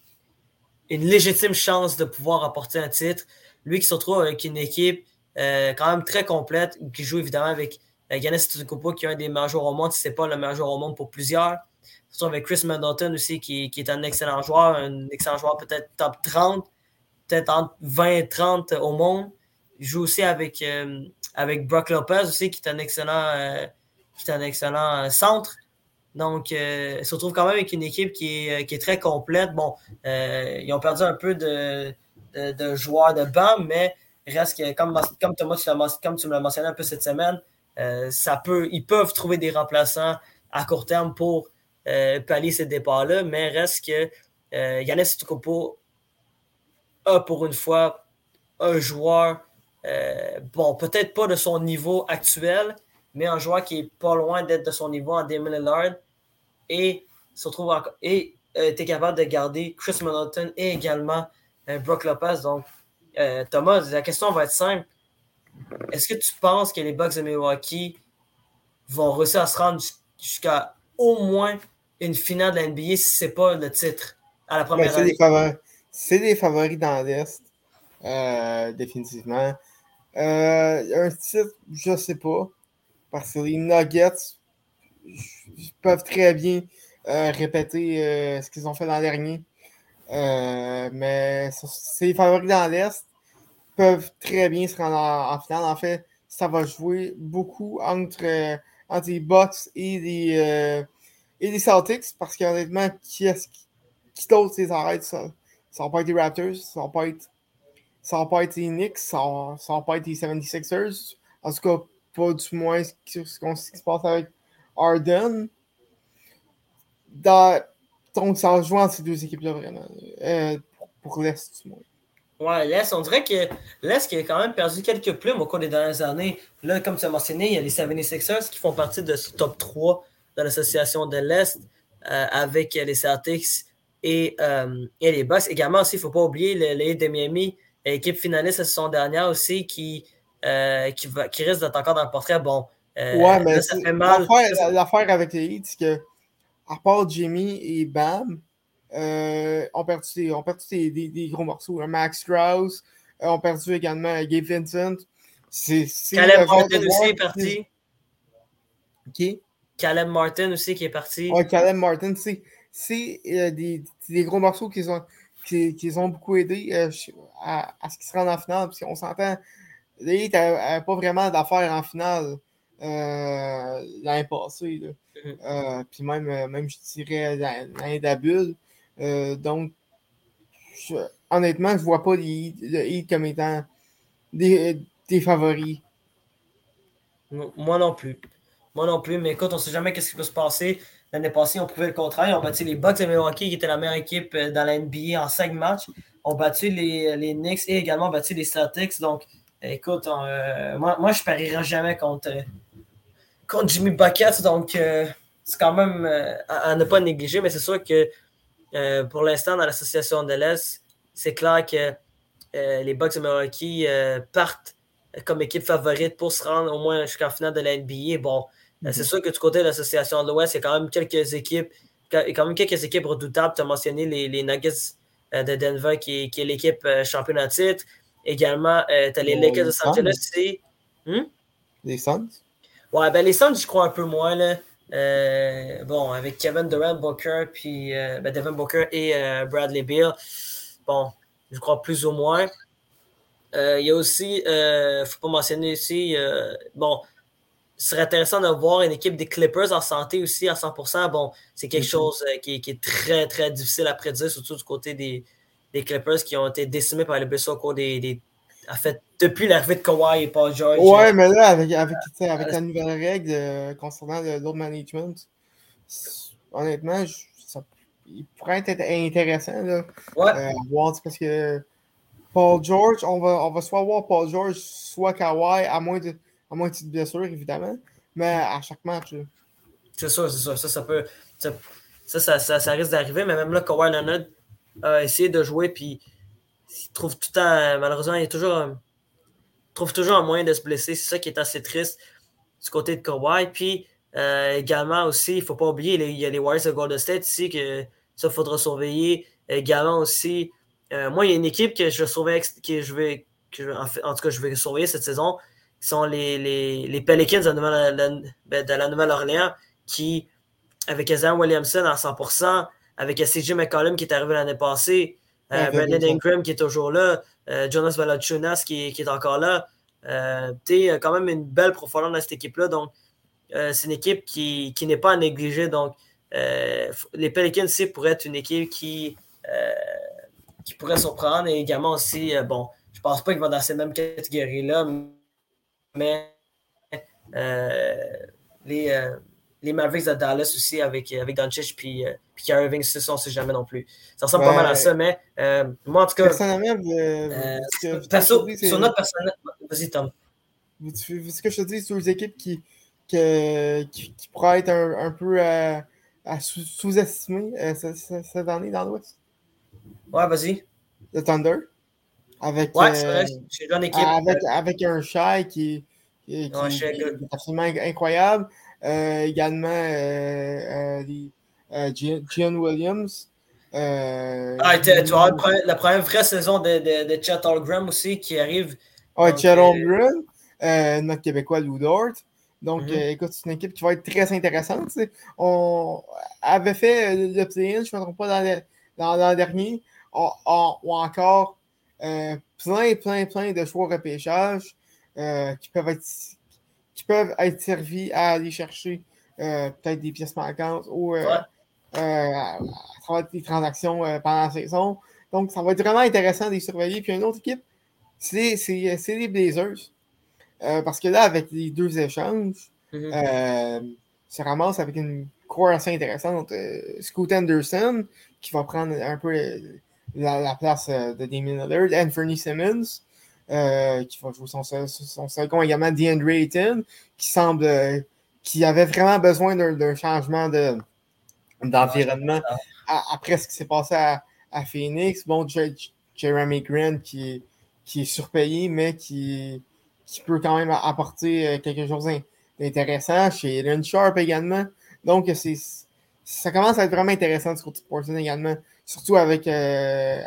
légitime chance de pouvoir apporter un titre. Lui qui se retrouve avec une équipe euh, quand même très complète, qui joue évidemment avec euh, Giannis Antetokounmpo, qui est un des meilleurs joueurs au monde, si ce n'est pas le meilleur joueur au monde pour plusieurs. Se retrouve avec Chris Middleton aussi, qui, qui, est un excellent joueur, un excellent joueur peut-être top 30, peut-être entre 20 et 30 au monde. Il joue aussi avec, euh, avec Brock Lopez aussi, qui est un excellent qui est un excellent euh, centre. Donc, euh, il se retrouve quand même avec une équipe qui est, euh, qui est très complète. Bon, ils ont perdu un peu de, de, joueurs de banc, mais reste que, comme, comme Thomas, tu comme tu me l'as mentionné un peu cette semaine, ça peut, ils peuvent trouver des remplaçants à court terme pour pallier ces départs-là, mais reste que Yannis Tukopo a pour une fois un joueur, bon, peut-être pas de son niveau actuel, mais un joueur qui est pas loin d'être de son niveau en Damon Lillard et se retrouve et euh, tu es capable de garder Chris Middleton et également euh, Brook Lopez. Donc, euh, Thomas, la question va être simple. Est-ce que tu penses que les Bucks de Milwaukee vont réussir à se rendre jusqu'à au moins une finale de la NBA si ce n'est pas le titre à la première année? C'est des, favoris dans l'Est, définitivement. un titre, je ne sais pas. Parce que les Nuggets peuvent très bien euh, répéter euh, ce qu'ils ont fait l'an dernier. Euh, mais ces favoris dans l'Est peuvent très bien se rendre en, finale. En fait, ça va jouer beaucoup entre, entre les Bucks et les, et Celtics. Parce qu'honnêtement, qui est-ce qui, qui d'autre les arrête ça? Ça va pas être les Raptors, ça va pas être, ça va pas être les Knicks, ça va, ça va pas être les 76ers. En tout cas, pas du moins ce qui, se passe avec Arden. donc, ça rejoint ces deux équipes-là vraiment. Euh, pour, l'Est, du moins. Ouais, l'Est, on dirait que l'Est qui a quand même perdu quelques plumes au cours des dernières années. Là, comme tu as mentionné, il y a les 76ers qui font partie de ce top 3 de l'association de l'Est euh, avec les Celtics et, les Bucks. Également aussi, il ne faut pas oublier les de Miami, l'équipe finaliste la saison dernière aussi, qui, qui, va, qui risque d'être encore dans le portrait. Bon, ouais, mais ça fait mal. L'affaire avec les Heat, c'est que, à part Jimmy et Bam, euh, on perdu, on perdu des, des, gros morceaux. Max Strauss, euh, on perdu également Gabe Vincent. Caleb Martin aussi est parti. Qui? Caleb Martin aussi qui est parti. Ouais, Caleb Martin, c'est euh, des, des, gros morceaux qui ont, qui, qui ont beaucoup aidé euh, à, à, ce qu'ils se rendent en finale. Parce qu'on s'entend, les Heat n'avaient pas vraiment d'affaires en finale euh, l'année passée. Mm-hmm. Euh, puis même, même, je dirais, l'année d'Abul. Euh, donc, honnêtement, je ne vois pas les Heat comme étant des, favoris. Moi non plus. Moi non plus, mais écoute, on ne sait jamais ce qui peut se passer. L'année passée, on pouvait le contraire. On battu les Bucks de Milwaukee, qui était la meilleure équipe euh, dans la NBA en cinq matchs. On battu les, les Knicks et également battu les Celtics. Donc, écoute, euh, moi, moi, je parierai jamais contre, contre Jimmy Bucket. Donc, c'est quand même à, ne pas négliger, mais c'est sûr que euh, pour l'instant, dans l'association de l'Est, c'est clair que euh, les Bucks de Milwaukee euh, partent comme équipe favorite pour se rendre au moins jusqu'en finale de la NBA. Bon, c'est mhm. sûr que du côté de l'association de l'Ouest, il y a quand même quelques équipes, quand même quelques équipes redoutables. Tu as mentionné les, les Nuggets de Denver, qui, qui est l'équipe championne titre. Également, tu as les Lakers de Los Angeles. Hmm? Les Suns? Ouais, ben les Suns, je crois un peu moins. Là. Euh, bon, avec Kevin Durant, Booker, puis euh, ben, Devin Booker et euh, Bradley Beal. Bon, je crois plus ou moins. Il y a aussi, il ne faut pas mentionner aussi, bon, ce serait intéressant de voir une équipe des Clippers en santé aussi à 100%. Bon, c'est quelque mm-hmm. chose qui, est très, très difficile à prédire, surtout du côté des, des Clippers qui ont été décimés par les blessures au cours des, des en fait, depuis l'arrivée de Kawhi et Paul George. Ouais, mais là, avec, avec, avec la nouvelle règle euh, concernant le load management, honnêtement, ça, il pourrait être intéressant là, ouais. euh, voir, parce que Paul George, on va, on va soit voir Paul George, soit Kawhi, à moins de, à moins de petites blessures, évidemment, mais à chaque match. C'est ça, c'est ça. Ça, ça peut. Ça, ça, ça, ça risque d'arriver, mais même là, Kawhi Leonard a essayé de jouer, puis il trouve tout le temps, malheureusement, il, toujours, trouve toujours un moyen de se blesser. C'est ça qui est assez triste du côté de Kawhi. Puis euh, également aussi, il ne faut pas oublier, il y a les Warriors de Golden State ici que ça, il faudra surveiller. Également aussi, euh, moi, il y a une équipe que je surveille, que je vais, en, tout cas, je vais surveiller cette saison, qui sont les, les, les Pelicans de, ben, la, Nouvelle-Orléans, qui, avec Ezra Williamson à 100%, avec CJ McCollum qui est arrivé l'année passée, euh, Brandon Ingram qui est toujours là, euh, Jonas Valachunas qui, qui, est encore là. Euh, tu quand même une belle profondeur dans cette équipe-là. Donc, c'est une équipe qui, qui n'est pas à négliger. Donc, les Pelicans aussi pourraient être une équipe qui, qui pourrait surprendre. Et également aussi, bon, je pense pas qu'ils vont dans ces mêmes catégories-là, mais les, les Mavericks de Dallas aussi avec, avec Doncic puis, euh, puis Kyrie Irving, on ne sait jamais non plus. Ça ressemble pas mal à ça, mais euh, moi, en tout cas. Personnellement, euh, euh perso, sur notre personnel. Vas-y, Tom. Ce que je te dis, c'est aux équipes qui, qui, qui, pourraient être un, un peu à, à sous-estimer cette, année dans l'Ouest? Ouais, vas-y. Le Thunder. Avec, ouais, c'est vrai. J'ai une équipe. Avec, avec un Shai qui, qui, qui, qui est absolument incroyable. Euh, également, euh, euh, Gian Williams. ah, tu vois la première vraie saison de, de, de Chet aussi qui arrive. Ouais, Chet notre Québécois Lou Dort. Donc, mm-hmm. écoute, c'est une équipe qui va être très intéressante. On avait fait le play-in, je ne me trompe pas, dans l'an dernier, ou encore plein, plein, plein de choix repêchage qui peuvent être qui peuvent être servis à aller chercher euh, peut-être des pièces manquantes ou euh, euh, à travers des transactions pendant la saison. Donc, ça va être vraiment intéressant de les surveiller. Puis une autre équipe, c'est les Blazers. parce que là, avec les deux échanges, mm se ramasse avec une cour assez intéressante. Scoot Anderson, qui va prendre un peu la, place de Damien Lillard, Anthony Simmons, euh, qui va jouer son, son, second également, DeAndre Ayton, qui semble euh, qui avait vraiment besoin d'un changement de, d'environnement après ce qui s'est passé à, Phoenix. Bon, Jeremy Grant qui est, qui est surpayé, mais qui, qui peut quand même apporter euh, quelque chose d'intéressant. Chez Lynn Sharp également. Donc, c'est ça commence à être vraiment intéressant du côté de Portland également. Surtout avec, euh,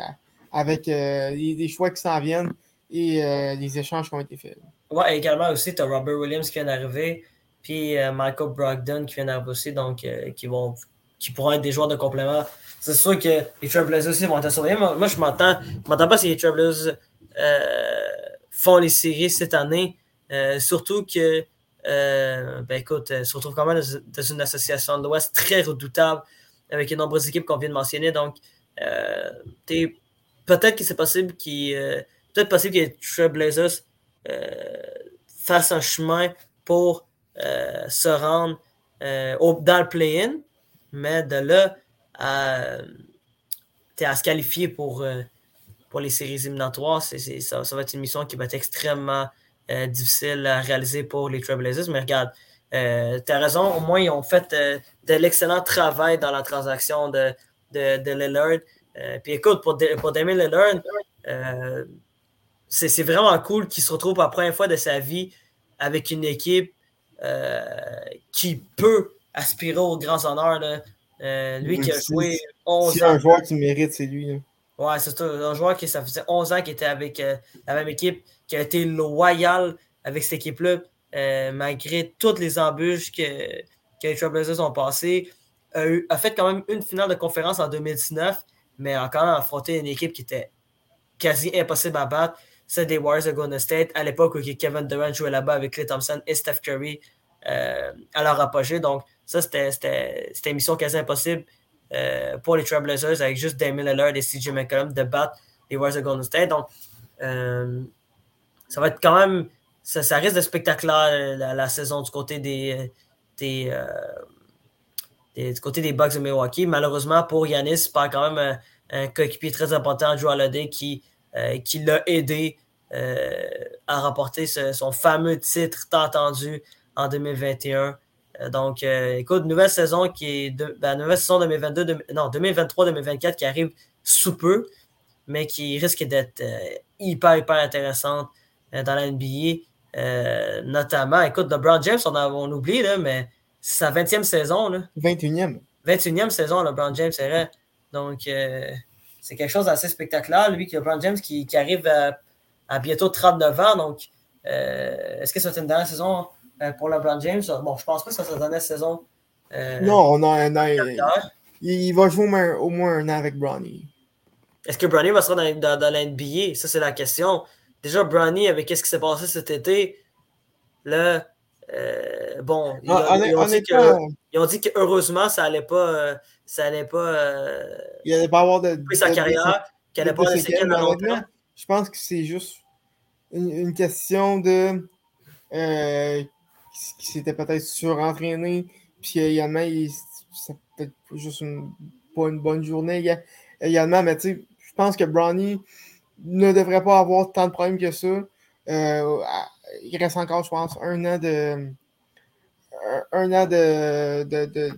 avec euh, les, choix qui s'en viennent et les échanges qui ont été faits. Ouais, également aussi, tu as Robert Williams qui vient d'arriver, puis Michael Brogdon qui vient d'arriver aussi, donc qui vont qui pourront être des joueurs de complément. C'est sûr que les Travelers aussi vont être surveillés. Moi, moi je m'entends, m'entends pas si les euh, font les séries cette année. Euh, surtout que, euh, ben écoute, se retrouvent quand même dans une association de l'Ouest très redoutable avec de nombreuses équipes qu'on vient de mentionner. Donc, peut-être que c'est possible qu'il peut-être possible que les Trailblazers fassent un chemin pour se rendre au, dans le play-in, mais de là à, à se qualifier pour pour les séries éliminatoires, ça, va être une mission qui va être extrêmement euh, difficile à réaliser pour les Trailblazers. Mais regarde, euh, tu as raison, au moins ils ont fait euh, de l'excellent travail dans la transaction de, de, puis écoute, pour, pour Damien Lillard, c'est vraiment cool qu'il se retrouve pour la première fois de sa vie avec une équipe qui peut aspirer aux grands honneurs. lui qui a joué 11 ans. C'est un joueur qui mérite, c'est lui. Ouais, c'est un joueur qui ça faisait 11 ans qu'il était avec euh, la même équipe, qui a été loyal avec cette équipe-là, euh, malgré toutes les embûches que, que les Trailblazers ont passées. A, a, fait quand même une finale de conférence en 2019, mais encore affronté une équipe qui était quasi impossible à battre. C'est des Warriors de Golden State, à l'époque où Kevin Durant jouait là-bas avec Clay Thompson et Steph Curry euh, à leur apogée. Donc, ça, c'était une mission quasi impossible. Euh, pour les Trailblazers avec juste Damien Lillard et CJ McCollum de battre les Warriors de Golden State. Donc, euh, ça va être quand même. Ça, risque de spectaculaire la, saison du côté des, du côté des Bucks de Milwaukee. Malheureusement, pour Yanis, c'est pas quand même un, coéquipier très important, Joe Holiday, qui, qui l'a aidé à remporter son fameux titre tant attendu en 2021. Euh, donc, euh, écoute, nouvelle saison qui est de, ben, nouvelle saison 2022, non, 2023-2024 qui arrive sous peu, mais qui risque d'être euh, hyper, hyper intéressante dans la NBA. notamment, écoute, LeBron James, on, a, on oublie, là, mais c'est sa 20e saison. Là. 21e. 21e saison, LeBron James, c'est vrai. Donc, c'est quelque chose d'assez spectaculaire. Lui, LeBron James qui, qui arrive à, à, bientôt 39 ans. Donc, est-ce que c'est une dernière saison euh, pour LeBron James? Bon, je pense pas que ça sera sa dernière saison. Euh, non, on a un an. Il, va jouer au moins, un an avec Bronny. Est-ce que Bronny va se rendre dans, dans, la NBA? Ça, c'est la question. Déjà, Bronny, avec ce qui s'est passé cet été, là, euh, bon, ils, ah, ont, dit que, ils, ont dit que, heureusement, ça allait pas. Ça allait pas. il allait pas avoir de. sa carrière, qu'il allait pas de dans longtemps. Je pense que c'est juste une, une, question de qui s'était peut-être surentraîné, puis également, c'est peut-être juste pas une bonne journée également, mais tu sais, je pense que Brownie ne devrait pas avoir tant de problèmes que ça. Euh, il reste encore, je pense, un an de un an de, de,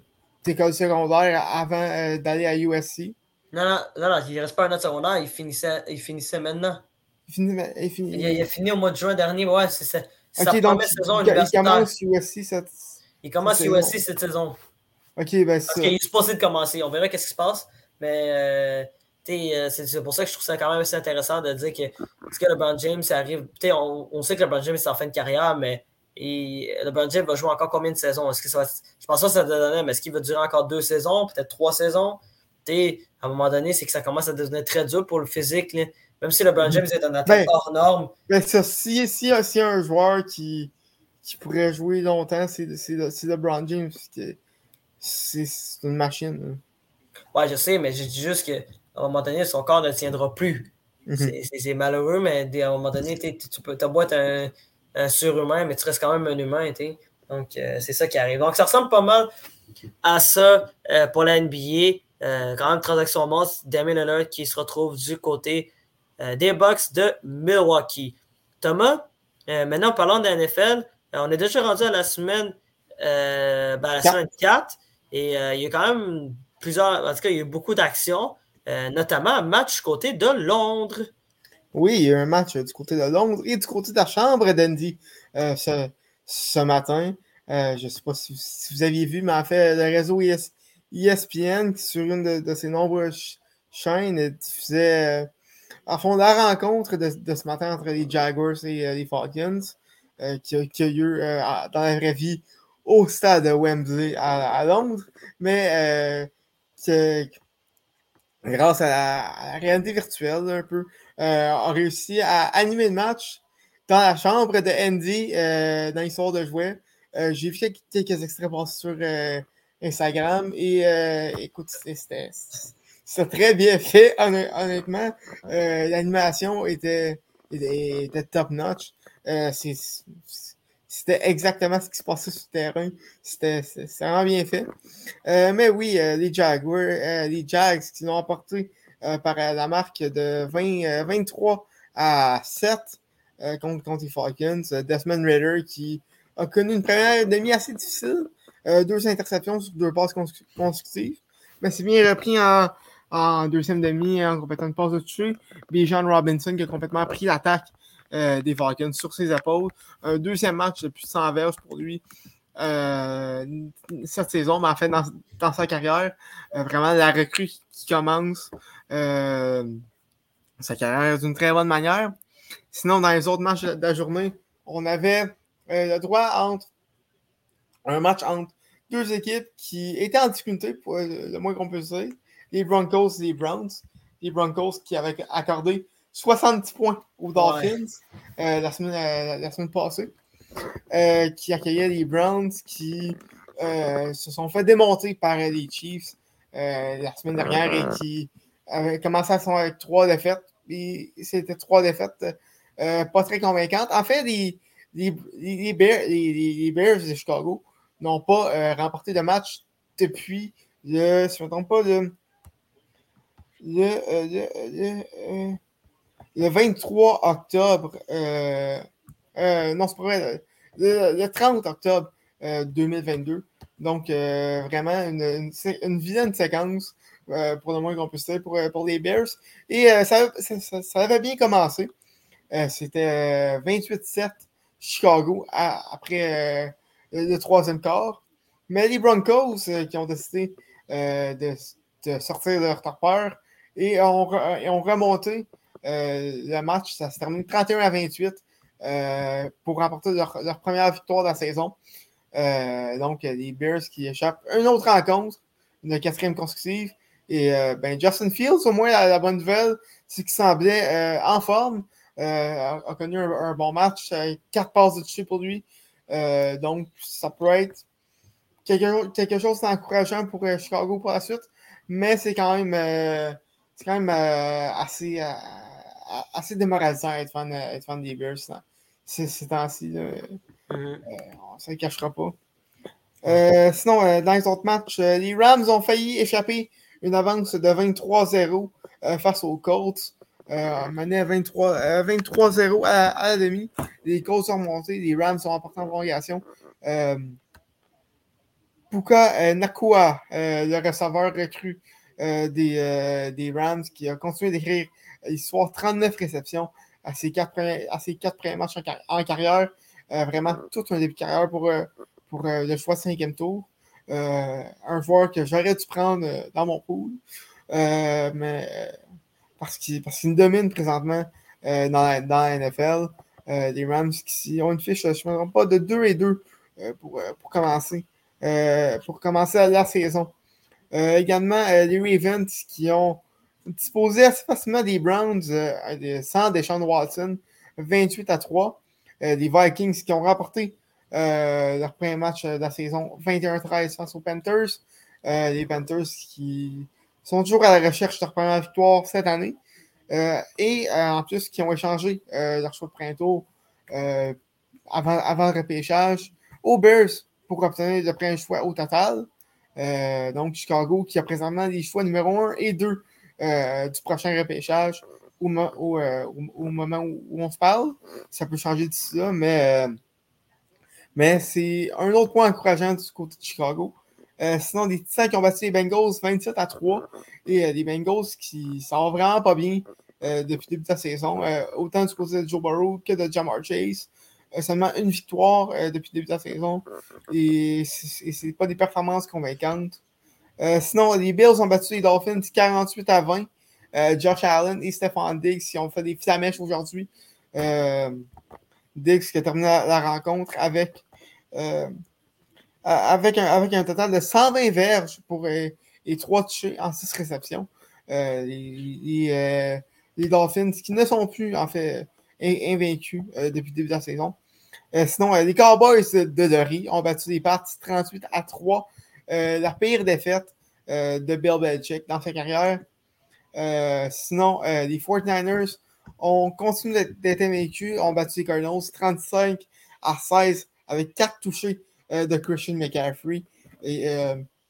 d'école secondaire avant euh, d'aller à USC. Non, non, non, non, il ne reste pas un de secondaire, il finissait, il finissait maintenant. Il, finit, il, finit, il, a, fini au mois de juin dernier, ouais, c'est ça. Ok, donc saison il, il commence USC cette Il commence USC cette saison. Ok, ben c'est Il est supposé de commencer. On verra qu'est-ce qui se passe. Mais euh, euh c'est pour ça que je trouve ça quand même assez intéressant de dire que que LeBron James arrive. On, on sait que LeBron James est en fin de carrière, mais et LeBron James va jouer encore combien de saisons? Est-ce que ça va, je pense que ça va donner, mais est-ce qu'il va durer encore deux saisons, peut-être trois saisons? À un moment donné, c'est que ça commence à devenir très dur pour le physique. Là. Même si LeBron James est un athlète ben, hors norme. Ben ça, si, si, si, un joueur qui, qui pourrait jouer longtemps, c'est LeBron James. C'est une machine. Ouais, je sais, mais je dis juste qu'à un moment donné, son corps ne tiendra plus. Mhm. C'est malheureux, mais à un moment donné, tu peux as beau être un, un, surhumain, mais tu restes quand même un humain. Donc, euh, c'est ça qui arrive. Donc, ça ressemble pas mal à ça euh, pour la NBA. Euh, quand même, transaction monstre. Damien Lillard qui se retrouve du côté euh, des Bucks de Milwaukee. Thomas, euh, maintenant parlant de la NFL, euh, on est déjà rendu à la semaine, ben, la semaine 4 et il y a quand même plusieurs, en tout cas, il y a eu beaucoup d'actions, notamment un match côté de Londres. Oui, il y a eu un match du côté de Londres et du côté de la chambre d'Andy ce, ce, matin. je ne sais pas si, vous aviez vu, mais en fait, le réseau ESPN, sur une de, ses nombreuses chaînes, diffusait en fond la rencontre de, ce matin entre les Jaguars et les Falcons. Euh, qui, a, eu euh, dans la vraie vie au stade de Wembley à, Londres, mais euh, grâce à la, réalité virtuelle un peu, a réussi à animer le match dans la chambre de Andy dans l'histoire de jouets. J'ai vu quelques extraits sur Instagram et écoute, c'était très bien fait, honnêtement. L'animation était, top-notch. Euh, c'était exactement ce qui se passait sur le terrain. C'était vraiment bien fait. Euh, mais oui, euh, les Jaguars, les Jags qui l'ont emporté par la marque de 20, 23 à 7 contre, contre, les Falcons. Desmond Ritter qui a connu une première demi assez difficile. deux interceptions sur deux passes consécutives. Mais c'est bien repris en, deuxième demi en complétant une passe de toucher. John Robinson qui a complètement pris l'attaque euh, des Falcons sur ses épaules. Un deuxième match de plus de 100 verges pour lui euh, cette saison, mais en fait, dans, sa carrière, euh, vraiment la recrue qui commence sa carrière d'une très bonne manière. Sinon, dans les autres matchs de la journée, on avait le droit entre un match entre deux équipes qui étaient en difficulté, pour le moins qu'on peut dire, les Broncos et les Browns. Les Broncos qui avaient accordé 70 points aux Dolphins euh, la, semaine, euh, la, semaine passée, euh, qui accueillait les Browns qui se sont fait démonter par les Chiefs la semaine dernière et qui avaient commencé à son avec trois défaites. C'était trois défaites pas très convaincantes. En fait, les, Bears, de Chicago n'ont pas remporté de match depuis le, pas, le, le, le 23 octobre, euh, euh, non, c'est pas le, 30 octobre 2022. Euh, Donc, vraiment, une, vilaine séquence, pour le moins qu'on puisse dire, pour, les Bears. Et ça, avait bien commencé. C'était 28-7 Chicago après le troisième quart. Mais les Broncos qui ont décidé de, sortir de leur torpeur et ont, ont remonté euh, le match, ça se termine 31 à 28 euh, pour remporter leur, première victoire de la saison. Euh, donc, les Bears qui échappent une autre rencontre, une quatrième consécutive. Et ben, Justin Fields, au moins, la, bonne nouvelle, c'est qu'il semblait en forme. a, connu un, bon match, quatre passes de toucher pour lui. donc, ça peut être quelque, quelque chose d'encourageant pour Chicago pour la suite. Mais c'est quand même, c'est quand même assez, assez démoralisant être fan, être fan des Bears ces, temps-ci. Mm-hmm. Euh, on ne se le cachera pas. Euh, sinon, euh, dans les autres matchs, les Rams ont failli échapper une avance de 23-0 face aux Colts. mené à 23-0 à, la demi. Les Colts sont remontés, les Rams sont emportés en prolongation. Puka Nakua, le receveur recru des, des Rams, qui a continué d'écrire Histoire 39 réceptions à ses quatre premiers, matchs en, carrière. Euh, vraiment tout un début de carrière pour, euh, euh, le choix cinquième tour. un joueur que j'aurais dû prendre dans mon pool. mais parce qu'il domine présentement dans, la, NFL. les Rams qui ont une fiche, je ne me pas, de 2 et 2 pour, pour commencer. pour commencer la saison. également, les Ravens qui ont disposé assez facilement des Browns euh, sans Deshaun Watson, 28 à 3. Euh, les Vikings qui ont remporté euh, leur premier match de la saison 21-13 face aux Panthers. les Panthers qui sont toujours à la recherche de leur première victoire cette année. et en plus, qui ont échangé leur choix de printemps avant, avant le repêchage aux Bears pour obtenir le premier choix au total. donc, Chicago qui a présentement les choix numéro 1 et 2 euh, du prochain repêchage euh, au, moment où, on se parle. Ça peut changer d'ici là, mais, euh, mais c'est un autre point encourageant du côté de Chicago. sinon, des Titans qui ont battu les Bengals 27 à 3. Et des Bengals qui sont vraiment pas bien depuis le début de la saison. autant du côté de Joe Burrow que de Jamar Chase. seulement une victoire depuis le début de la saison. Et c'est pas des performances convaincantes. Sinon, les Bills ont battu les Dolphins 48 à 20. Josh Allen et Stephon Diggs qui ont fait des flamèches aujourd'hui. Diggs qui a terminé la, rencontre avec, euh, avec, un, total de 120 verges pour euh, les trois touchés en 6 réceptions. Euh, les, Dolphins qui ne sont plus invaincus depuis le début de la saison. sinon, les Cowboys de, de ont battu les Pats 38 à 3. La pire défaite de Bill Belichick dans sa carrière. sinon, les 49ers on continue d'être invaincus. On battu les Cardinals 35 à 16 avec 4 touchés euh, de Christian McCaffrey et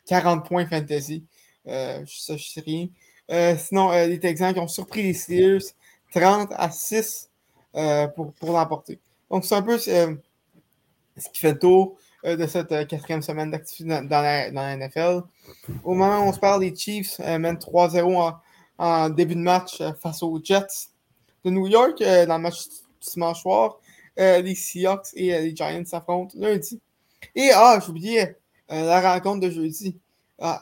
40 euh, points fantasy. Euh, ça, je sais rien. sinon, les Texans qui ont surpris les Steelers 30 à 6 pour, pour l'emporter. Donc, c'est un peu ce qui fait le tour de cette quatrième semaine d'activité dans, la, NFL. Au moment où on se parle, les Chiefs mènent 3-0 en, début de match face aux Jets de New York euh, dans le match dimanche soir. Euh, les Seahawks et euh, les Giants s'affrontent lundi. Et ah, oublié la rencontre de jeudi. Ah,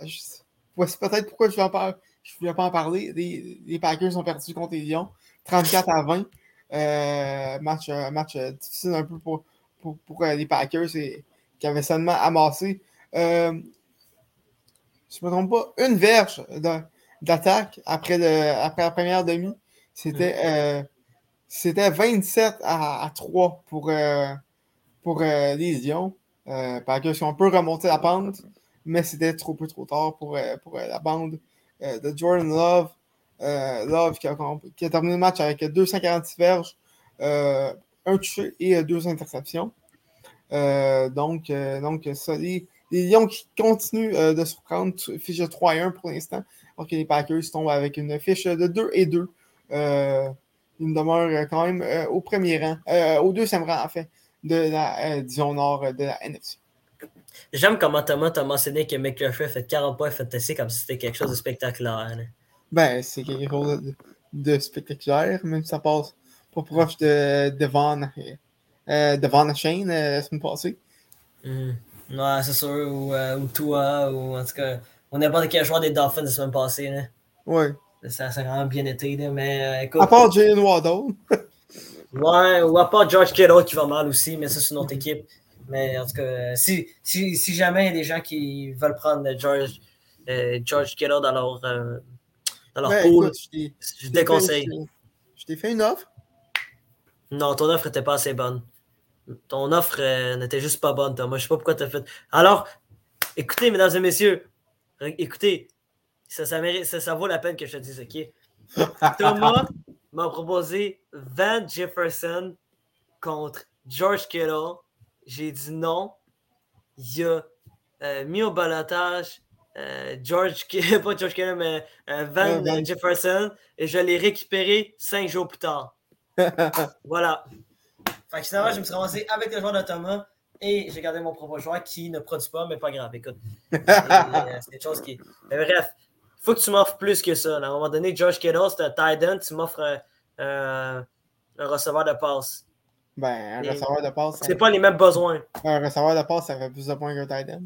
voici peut-être pourquoi je ne voulais pas en parler. Les, Packers ont perdu contre les Lions, 34 à 20. match, match difficile un peu pour, pour, les Packers qui avaient seulement amassé, je ne me trompe pas, une verge d'attaque après, après la première demi. C'était, euh, 27 à, 3 pour, euh, pour euh, les Lions. Euh, Packers ont un peu remonté la pente, mais c'était trop peu trop tard pour, pour la bande de Jordan Love. Love qui a, qui a, terminé le match avec 246 verges, un touché et deux interceptions. Donc, donc ça, les, Lions qui continuent de surprendre, fiche de 3 1 pour l'instant, alors que les Packers tombent avec une fiche de 2 et 2 euh, il me demeure euh, quand même euh, au premier rang, au deuxième rang, en fait, de la disons nord de la NFC. J'aime comment Thomas t'a mentionné que McCaffrey fait 40 points fantasy comme si c'était quelque chose de spectaculaire. Ben, c'est quelque chose de, spectaculaire, même si ça passe pas proche de, de Van, euh, de Van Shane la semaine passée. Mm. Ouais, c'est sûr. Ou, ou, toi, ou en tout cas, on n'importe quel joueur des Dolphins la semaine passée. Là. Ouais. Ça, a vraiment bien été. mais euh, écoute, à part Jalen Waddle. ouais, ou à part George Kittle qui va mal aussi, mais ça, c'est une autre équipe. Mais en tout cas, si, si, si jamais il y a des gens qui veulent prendre George, euh, George Kittle dans leur, euh, dans leur ben, pool, je, je déconseille. Je t'ai fait une offre? Non, ton offre n'était pas assez bonne. Ton offre n'était juste pas bonne, Thomas. Je sais pas pourquoi tu as fait. Alors, écoutez, mesdames et messieurs, écoutez, ça, ça, vaut la peine que je te dise, OK? Thomas m'a proposé Van Jefferson contre George Kittle. J'ai dit non. Il a euh, mis au balotage euh, George, pas George Kittle, mais euh, Van, Jefferson. Et je l'ai récupéré cinq jours plus tard. voilà. Fait que finalement, je me suis ramassé avec le joueur de Thomas et j'ai gardé mon propre joueur qui ne produit pas, mais pas grave. Écoute, c'est quelque chose qui. Mais bref, faut que tu m'offres plus que ça. À un moment donné, Josh Kittle, c'est un tight end, tu m'offres un, receveur de passe. Ben, un receveur de passe. C'est pas les mêmes besoins. Un receveur de passe, ça fait plus de points qu'un tight end.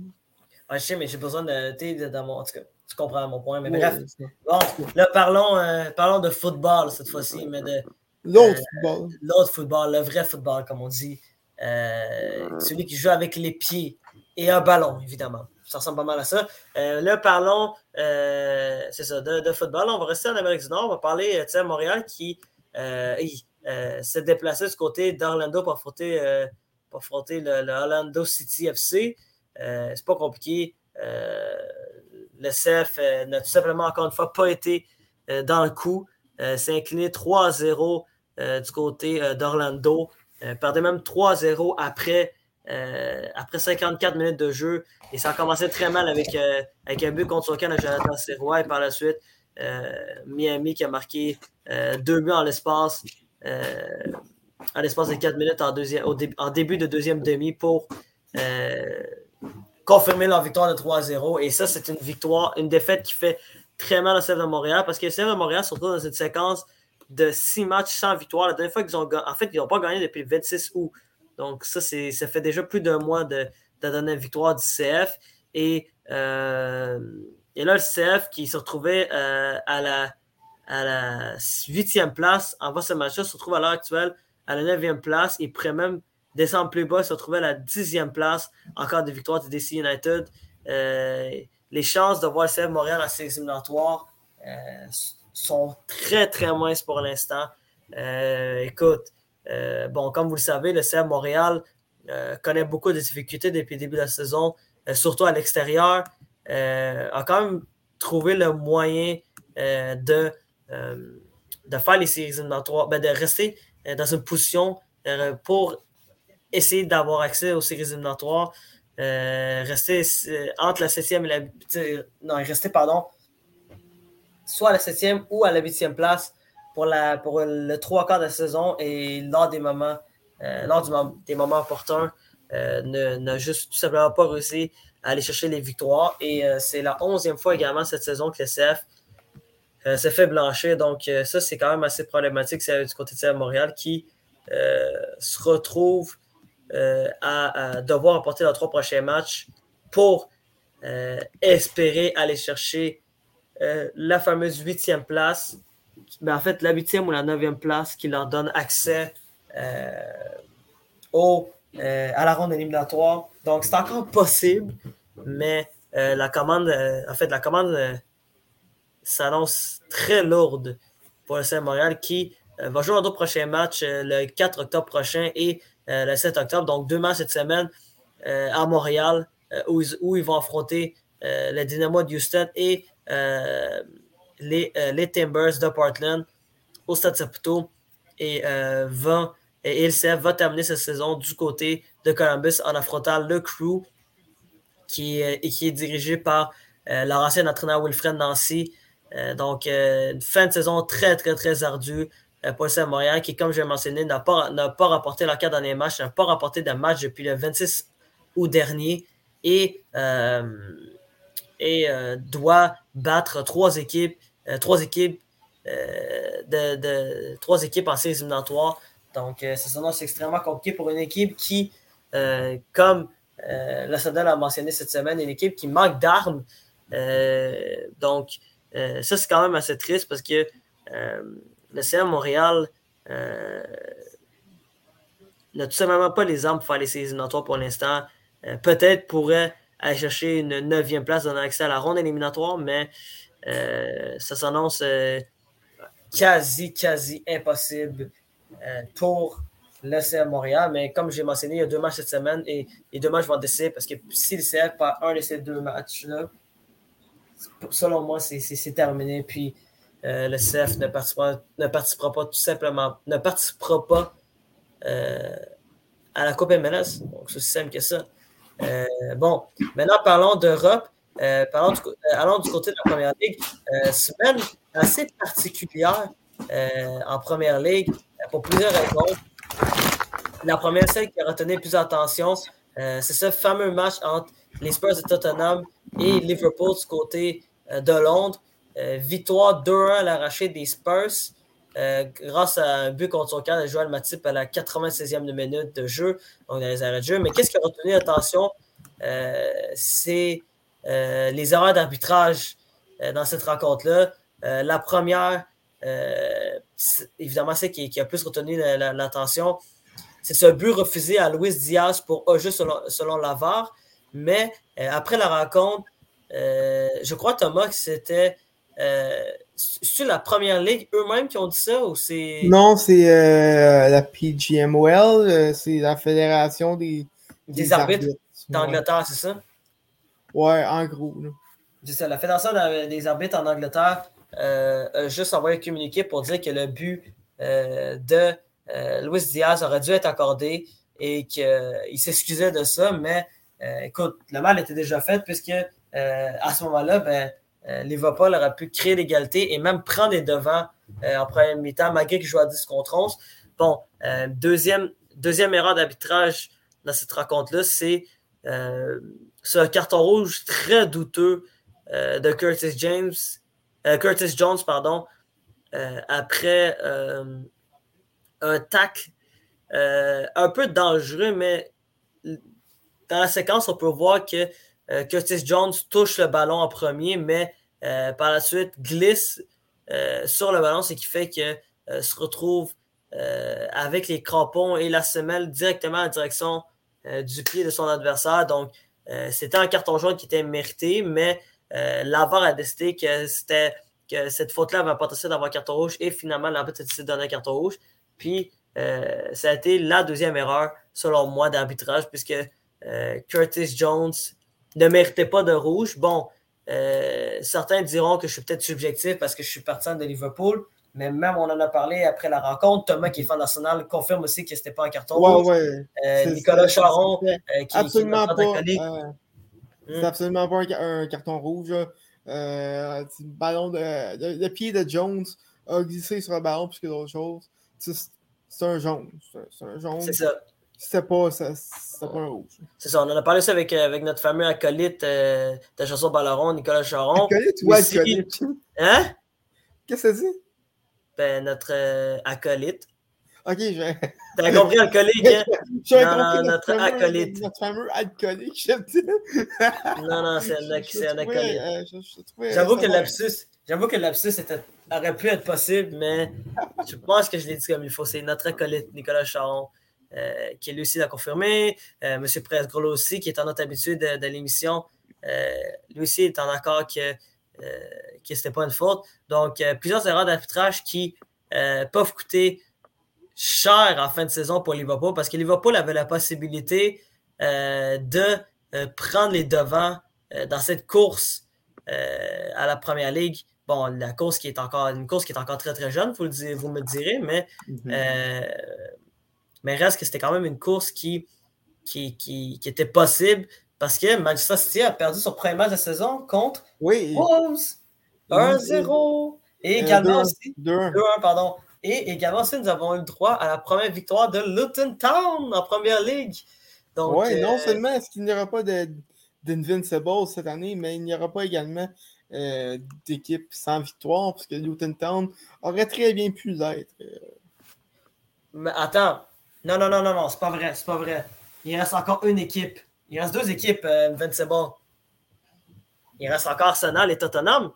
Ouais, je sais, mais j'ai besoin de. Mon. En tout cas, tu comprends mon point. Mais bref. Bon, là, parlons, euh, parlons de football cette fois-ci, mais de. L'autre euh, football. L'autre football, le vrai football, comme on dit. Euh, celui qui joue avec les pieds et un ballon, évidemment ça ressemble pas mal à ça. Euh, là, parlons, euh, c'est ça, de, football. On va rester en Amérique du Nord. On va parler, tu sais, Montréal qui s'est déplacé du côté d'Orlando pour affronter, pour affronter le, Orlando City FC. c'est pas compliqué. le CF n'a tout simplement, encore une fois, pas été dans le coup. S'est incliné 3-0 du côté d'Orlando. perdait même 3-0 après euh, après 54 minutes de jeu. Et ça a commencé très mal avec, euh, un but contre Sokan à Jonathan Serrois. Et par la suite, euh, Miami qui a marqué deux buts en l'espace l'espace de 4 minutes en, deuxième, en début de deuxième demi pour confirmer leur victoire de 3-0. Et ça, c'est une victoire, une défaite qui fait très mal au CF de Montréal parce que le CF de Montréal se retrouve dans une séquence de six matchs sans victoire. La dernière fois qu'ils ont gagné, en fait, ils n'ont pas gagné depuis le 26 août. Donc, ça, ça fait déjà plus d'un mois de, de donner une victoire du CF. Et, euh, et là, le CF qui se retrouvait euh, à la à la huitième place en bas ce match-là se retrouve à l'heure actuelle à la neuvième place et pourrait même descendre plus bas, se retrouver à la dixième place, encore des victoires de DC United. Euh, les chances de voir le CF Montréal en séries éliminatoires euh, sont très, très minces pour l'instant. Euh, écoute, bon, comme vous le savez, le CF Montréal connaît beaucoup de difficultés depuis le début de la saison, surtout à l'extérieur. a quand même trouvé le moyen de, de faire les séries éliminatoires, ben, de rester dans une position pour essayer d'avoir accès aux séries éliminatoires. Euh, rester euh, entre la 7e et la. Non, rester, pardon, soit à la 7e ou à la 8e place pour, la, pour le trois quarts de la saison et lors des moments, euh, lors des moments opportuns, ne, juste tout simplement pas réussi à aller chercher les victoires. Et c'est la 11e fois également cette saison que le CF s'est fait blanchir. Donc, ça, c'est quand même assez problématique c'est du côté de CF Montréal qui se retrouve euh, à, devoir apporter leurs trois prochains matchs pour euh, espérer aller chercher euh, la fameuse huitième place, mais en fait la huitième ou la neuvième place qui leur donne accès au, à la ronde éliminatoire. Donc c'est encore possible, mais la commande, en fait, la commande s'annonce très lourde pour le Saint-Montréal qui va jouer leurs deux prochains matchs le 4 octobre prochain et le 7 octobre. Donc, matchs cette semaine euh, à Montréal euh, où ils, vont affronter le Dynamo de Houston et les, les, Timbers de Portland au Stade Saputo. Et, va, et va terminer cette saison du côté de Columbus en affrontant le Crew qui, qui est dirigé par leur ancien entraîneur Wilfred Nancy. donc, une fin de saison très, très, très ardue. Euh, pour Montréal, qui, comme je l'ai mentionné, n'a pas, pas rapporté leur quatre derniers matchs, n'a pas rapporté de match depuis le 26 août dernier et, euh, et euh, doit battre trois équipes, trois équipes de, de, trois équipes en séries éliminatoires. Donc, c'est extrêmement compliqué pour une équipe qui, comme la Sadal a mentionné cette semaine, une équipe qui manque d'armes. donc, ça, c'est quand même assez triste parce que le CM Montréal euh, n'a tout simplement pas les armes pour faire les séries éliminatoires pour l'instant. Euh, peut-être pourrait aller chercher une neuvième place dans accès à la ronde éliminatoire, mais euh, ça s'annonce quasi, quasi impossible pour le CM Montréal. Mais comme j'ai mentionné, il y a deux matchs cette semaine et les deux matchs vont décider parce que si le CF perd un de ces deux matchs-là, selon moi, c'est terminé. Puis euh, le CF ne participera, pas tout simplement, ne participera pas euh, à la Coupe MLS. Donc, c'est aussi simple que ça. Euh, bon, maintenant parlons d'Europe. parlons du, allons du côté de la Première Ligue. semaine assez particulière en Première Ligue pour plusieurs raisons. La première, celle qui a retenu plus d'attention, c'est ce fameux match entre les Spurs de Tottenham et Liverpool du côté de Londres. Euh, victoire 2-1 à l'arraché des Spurs euh, grâce à un but contre son camp de Joël Matip à la 96e minute de jeu, donc dans les arrêts de jeu. Mais qu'est-ce qui a retenu l'attention? Euh, c'est les erreurs d'arbitrage dans cette rencontre-là. la première, évidemment, c'est qui, qui, a plus retenu l'attention. C'est ce but refusé à Luis Diaz pour jeu selon, selon l'avare. Mais après la rencontre, je crois, Thomas, que c'était c'est la première ligue eux-mêmes qui ont dit ça ou c'est. Non, c'est euh, la PGMOL, euh, c'est la Fédération des. Des, arbitres, d'Angleterre, c'est ça? Ouais, en gros. C'est ça, la Fédération des arbitres en Angleterre a juste envoyé un communiqué pour dire que le but de Luis Diaz aurait dû être accordé et qu'il s'excusait de ça, mais écoute, le mal était déjà fait puisque à ce moment-là, ben, euh, Liverpool aurait pu créer l'égalité et même prendre les devants euh, en première mi-temps, malgré qu'il joue à 10 contre 11. Bon, euh, deuxième, deuxième erreur d'arbitrage dans cette rencontre-là, c'est ce carton rouge très douteux de Curtis James, Curtis Jones, pardon, après un tac un peu dangereux, mais dans la séquence, on peut voir que Curtis Jones touche le ballon en premier, mais par la suite glisse sur le ballon, ce qui fait que se retrouve avec les crampons et la semelle directement en direction du pied de son adversaire. Donc, c'était un carton jaune qui était mérité, mais l'avare a décidé que c'était que cette faute-là avait un potentiel d'avoir carton rouge et finalement l'arbitre a décidé de donner un carton rouge. Puis ça a été la deuxième erreur, selon moi, d'arbitrage, puisque Curtis Jones ne méritait pas de rouge. Bon, certains diront que je suis peut-être subjectif parce que je suis partisane de Liverpool, mais même on en a parlé après la rencontre. Thomas, qui est fan national, confirme aussi que ce n'était pas un carton rouge. Ouais. Euh, Nicolas Charon, euh, qui, absolument pas, euh, C'est absolument pas un, carton rouge. le ballon de, le pied de Jones a glissé sur le ballon plus que d'autres choses. C'est un jaune. C'est un jaune. C'est ça. C'était pas, pas un rouge. C'est ça, on en a parlé aussi avec, avec notre fameux acolyte de la chanson Balleron, Nicolas Charon. Acolyte? Ou acolyte? Hein? Qu'est-ce que ça dit? Ben, notre euh, acolyte. Ok, je. T'as compris alcoolique, hein? J'ai non, compris non, notre, acolyte. Notre fameux alcoolique, j'aime dire. non, non, c'est un, un acolyte. Euh, j'avoue que l'absus, j'avoue que l'absus aurait pu être possible, mais je pense que je l'ai dit comme il faut. C'est notre acolyte, Nicolas Charon. Euh, qui lui aussi l'a confirmé. Euh, Monsieur Presgrolo aussi, qui est en notre habitude de, de l'émission, euh, lui aussi est en accord que que ce n'était pas une faute. Donc, plusieurs erreurs d'arbitrage qui peuvent coûter cher en fin de saison pour Liverpool parce que Liverpool avait la possibilité de prendre les devants dans cette course à la première ligue. Bon, la course qui est encore une course qui est encore très très jeune, vous, le vous me le direz, mais, mm-hmm. Mais reste que c'était quand même une course qui, qui, qui, qui était possible parce que Manchester City a perdu son premier match de la saison contre oui. Wolves. 1-0. Et euh, également aussi. 2-1, pardon. Et également aussi, nous avons eu le droit à la première victoire de Luton Town en première ligue. Oui, non euh, seulement est-ce qu'il n'y aura pas d'Invincible cette année, mais il n'y aura pas également euh, d'équipe sans victoire, parce que Luton Town aurait très bien pu l'être. Mais attends. Non, non, non, non, non, c'est pas vrai, c'est pas vrai. Il reste encore une équipe il reste deux équipes, euh, Invincible. Il reste encore Arsenal et Tottenham.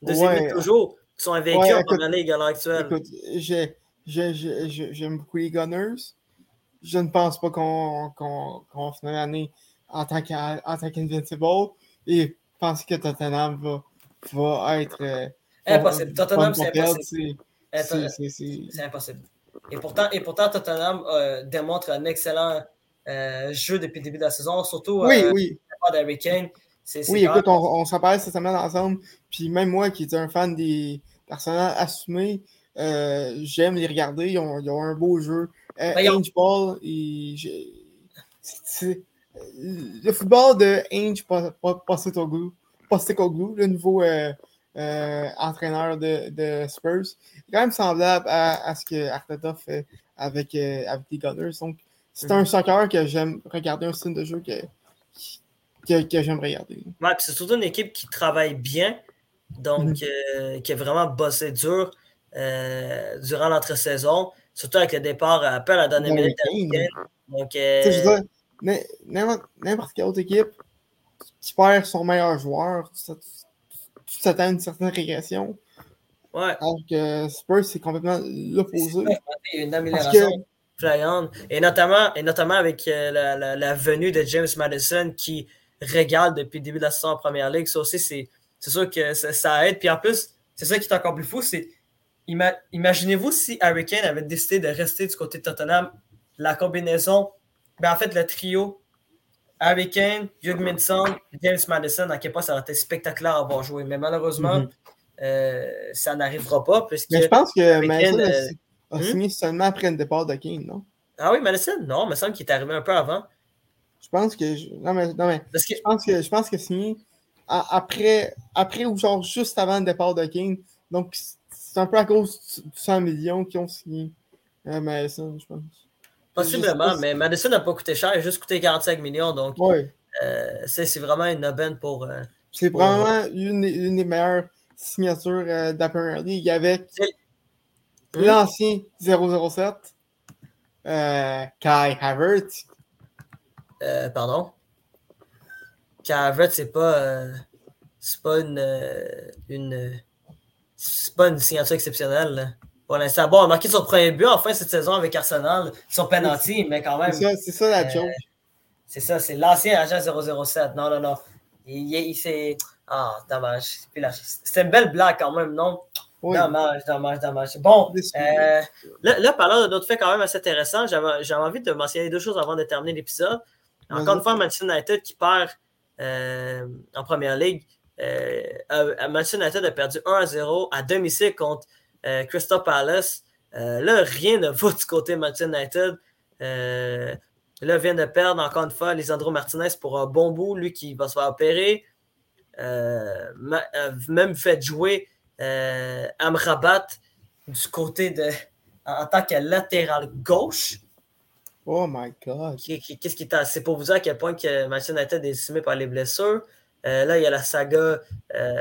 Deux équipes toujours qui sont invaincus en première ligue à l'heure actuelle. Écoute, j'aime beaucoup les Gunners. Je ne pense pas qu'on qu l'année en tant qu'Invincible. Et je pense que Tottenham va, va être. Euh, impossible. Tottenham, c'est impossible. C'est impossible. Et pourtant, et pourtant Tottenham euh, démontre un excellent euh, jeu depuis le début de la saison, surtout oui, euh, oui. d'Harry Kane. oui, écoute, on, on s'en parlait cette semaine ensemble. Puis même moi, qui étais un fan des personnages assumés, euh, j'aime les regarder. Ils ont, ils ont, un beau jeu. Euh, Ange Paul, le football de Ange Postecoglou, le nouveau euh, euh, entraîneur de, de, Spurs, quand même semblable à, à ce que Arteta fait avec, avec les Gunners. Donc, c'est un soccer que j'aime regarder, un style de jeu que, que, que j'aime regarder. Ouais, c'est surtout une équipe qui travaille bien, donc mhm. euh, qui a vraiment bossé dur euh, durant l'entre-saison, surtout avec le départ à peu à la dernière minute. Donc, euh... n'importe quelle autre équipe qui perd son meilleur joueur, tu t'attends à une certaine régression. Ouais. Alors que Spurs, c'est complètement l'opposé. une amélioration. Et notamment, et notamment avec euh, la, la, venue de James Madison qui régale depuis le début de la saison en première ligue. Ça aussi, c'est, c'est sûr que ça, aide. Puis en plus, c'est ça qui est encore plus fou, c'est imaginez-vous si Harry Kane avait décidé de rester du côté de Tottenham, la combinaison, ben en fait, le trio Harry Kane, Minson, James Madison, à quel point ça aurait été spectaculaire à avoir joué. Mais malheureusement, mm-hmm. euh, ça n'arrivera pas. Puisque Mais je pense que Madison, a hmm? signé seulement après le départ de Kane, non? Ah oui, Madison? Non, il me semble qu'il est arrivé un peu avant. Je pense que. Non, mais, non, mais que... je pense que je pense que signé après, après ou genre juste avant le départ de Kane. Donc, c'est un peu à cause du 100 millions qui ont signé euh, Madison, je pense. Possiblement, mais Madison n'a pas coûté cher, il a juste coûté 45 millions. Donc, ouais. c'est vraiment une aubaine pour. c'est vraiment une, une, des meilleures signatures Premier League avec l'ancien 007, Kai Havertz. pardon? Kai Havertz, c'est pas. c'est pas une. une c'est pas une signature exceptionnelle. Pour l'instant, bon, on a marqué son premier but en fin cette saison avec Arsenal, son penalty, mais quand même. C'est ça, la euh, joke. c'est ça, c'est l'ancien agent 007. Non, non, non. Il, il, s'est. Ah, dommage. C'était une belle blague quand même, non? Dommage, dommage, dommage. Bon, euh, là, là, parlant d'un autre fait quand même assez intéressant, j'avais envie de mentionner deux choses avant de terminer l'épisode. Encore une fois, Manchester United qui perd euh, en première ligue. Manchester United a perdu 1 0 à domicile contre euh, Crystal Palace. Euh, là, rien ne va du côté Manchester United. Euh, là, vient de perdre encore une fois Lisandro Martinez pour un bon bout, lui qui va se faire opérer. même fait jouer Amrabat du côté de. en tant que latéral gauche. Oh my God. Qu'est-ce qui est C'est pour vous dire à quel point que Manchester United est décimé par les blessures. là, il y a la saga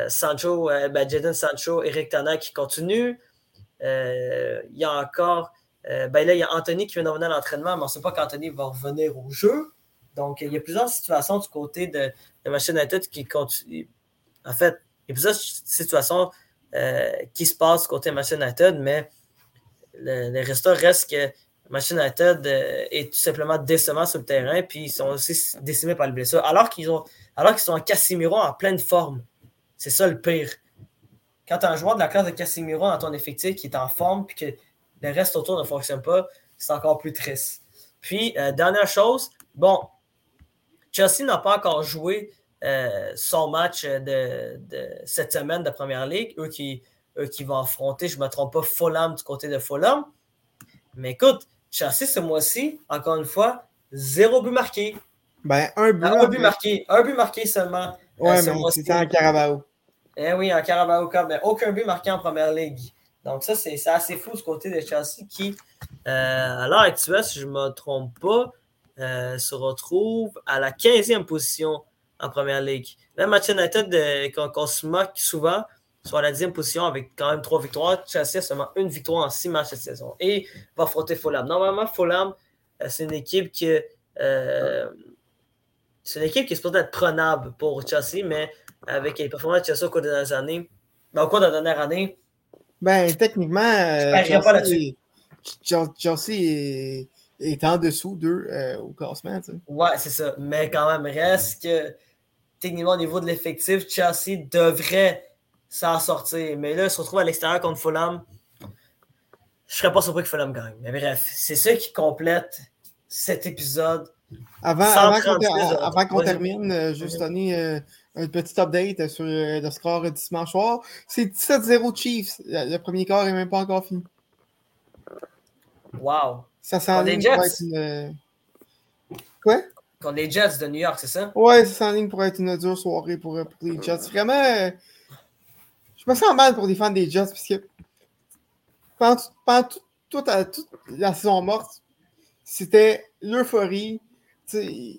Sancho, ben, Jadon Sancho, Eric Tana qui continue. Euh, il y a encore. Euh, ben là, il y a Anthony qui vient de revenir à l'entraînement, mais on ne sait pas quand Anthony va revenir au jeu. Donc, il y a plusieurs situations du côté de, de Machine United qui continuent. En fait, il y a plusieurs situations euh, qui se passent du côté de Machine United, mais le, le résultat reste que Machine United est tout simplement décevant sur le terrain, puis ils sont aussi décimés par les blessures, alors qu'ils ont qu'ils sont en Casimiro en pleine forme. C'est ça le pire quand tu as un joueur de la classe de Casimiro dans ton effectif qui est en forme puis que le reste autour ne fonctionne pas, c'est encore plus triste. Puis, euh, dernière chose, bon, Chelsea n'a pas encore joué euh, son match de, cette semaine de Première Ligue. Eux qui, qui vont affronter, je ne me trompe pas, Fulham du côté de Fulham. Mais écoute, Chelsea ce mois-ci, encore une fois, zéro but marqué. Ben, un but, un but marqué. Un but marqué seulement. Ouais, euh, mais c'était en Carabao. Eh oui, en Carabao Cup, mais aucun but marqué en première ligue. Donc, ça, c'est assez fou du côté de Chelsea qui, euh, à l'heure actuelle, si je ne me trompe pas, euh, se retrouve à la 15e position en première ligue. Là, Manchester United, euh, qu'on se moque souvent, soit à la 10e position avec quand même trois victoires. Chelsea a seulement une victoire en six matchs cette saison et va affronter Fulham. Normalement, Fulham, c'est une équipe qui. c'est une équipe qui est supposée être prenable pour Chelsea, mais avec les performances de Chelsea au cours des dernières années. Ben, au cours de la dernière année. Ben, techniquement, euh, Chelsea, Chelsea est, est, en dessous d'eux euh, au classement. Tu sais. Ouais, c'est ça. Mais quand même, reste que techniquement, au niveau de l'effectif, Chelsea devrait s'en sortir. Mais là, il se retrouve à l'extérieur contre Fulham. Je serais pas surpris que Fulham gagne. Mais bref, c'est ça qui complète cet épisode. Avant, avant qu'on termine, euh, juste donner un petit update sur euh, le score du dimanche soir. C'est 17-0 Chiefs. Le, premier quart n'est même pas encore fini. Wow. Ça s'enligne pour être une. Euh, quoi? Contre les Jets de New York, c'est ça? Ouais, ça s'enligne pour être une dure soirée pour, euh, les Jets. Vraiment, je me sens mal pour les fans des Jets parce que pendant, toute, la saison morte, c'était l'euphorie.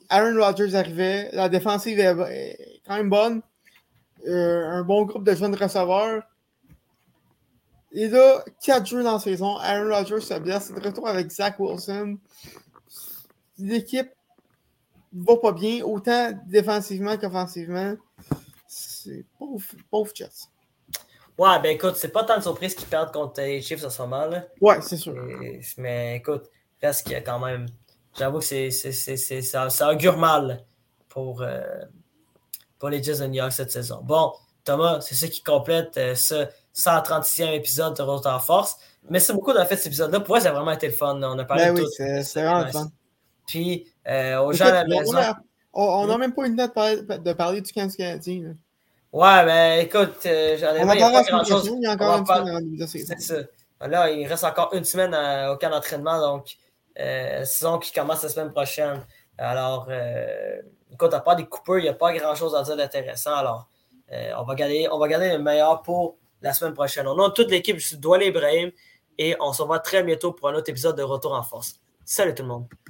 Aaron Rodgers arrivait, la défensive est quand même bonne. Euh, un bon groupe de jeunes receveurs. Et là, quatre jeux dans la saison. Aaron Rodgers se blesse. De retour avec Zach Wilson. L'équipe va pas bien, autant défensivement qu'offensivement. C'est pauvre, pauvre Jets. Ouais, ben écoute, c'est pas tant de surprise qu'ils perdent contre les Chiefs en ce moment. Là. Ouais, c'est sûr. mais écoute, reste qu'il y a quand même. J'avoue que c'est, ça, ça augure mal pour, euh, pour les Jets de New York cette saison. Bon, Thomas, c'est ce qui complète euh, ce 136e épisode de Retour en Force. Merci beaucoup d'avoir fait cet épisode-là. Pour moi, ça a vraiment été le fun. On a parlé ben de oui, c'est vraiment le fun. Puis, euh, aux gens à la maison. On n'a même pas eu le temps de parler, de parler du Kansas canadien. Ouais, ben écoute, j'en ai pas grand-chose. Il y a encore une semaine C'est ça. Là, il reste encore une semaine au camp d'entraînement, donc saison qui commence la semaine prochaine. Alors, euh, écoute, à part des coupeurs, il n'y a pas grand-chose à dire d'intéressant. Alors, euh, on, va garder, on va garder le meilleur pour la semaine prochaine. On a toute l'équipe, je suis Doual Ibrahim et on se revoit très bientôt pour un autre épisode de Retour en force. Salut tout le monde.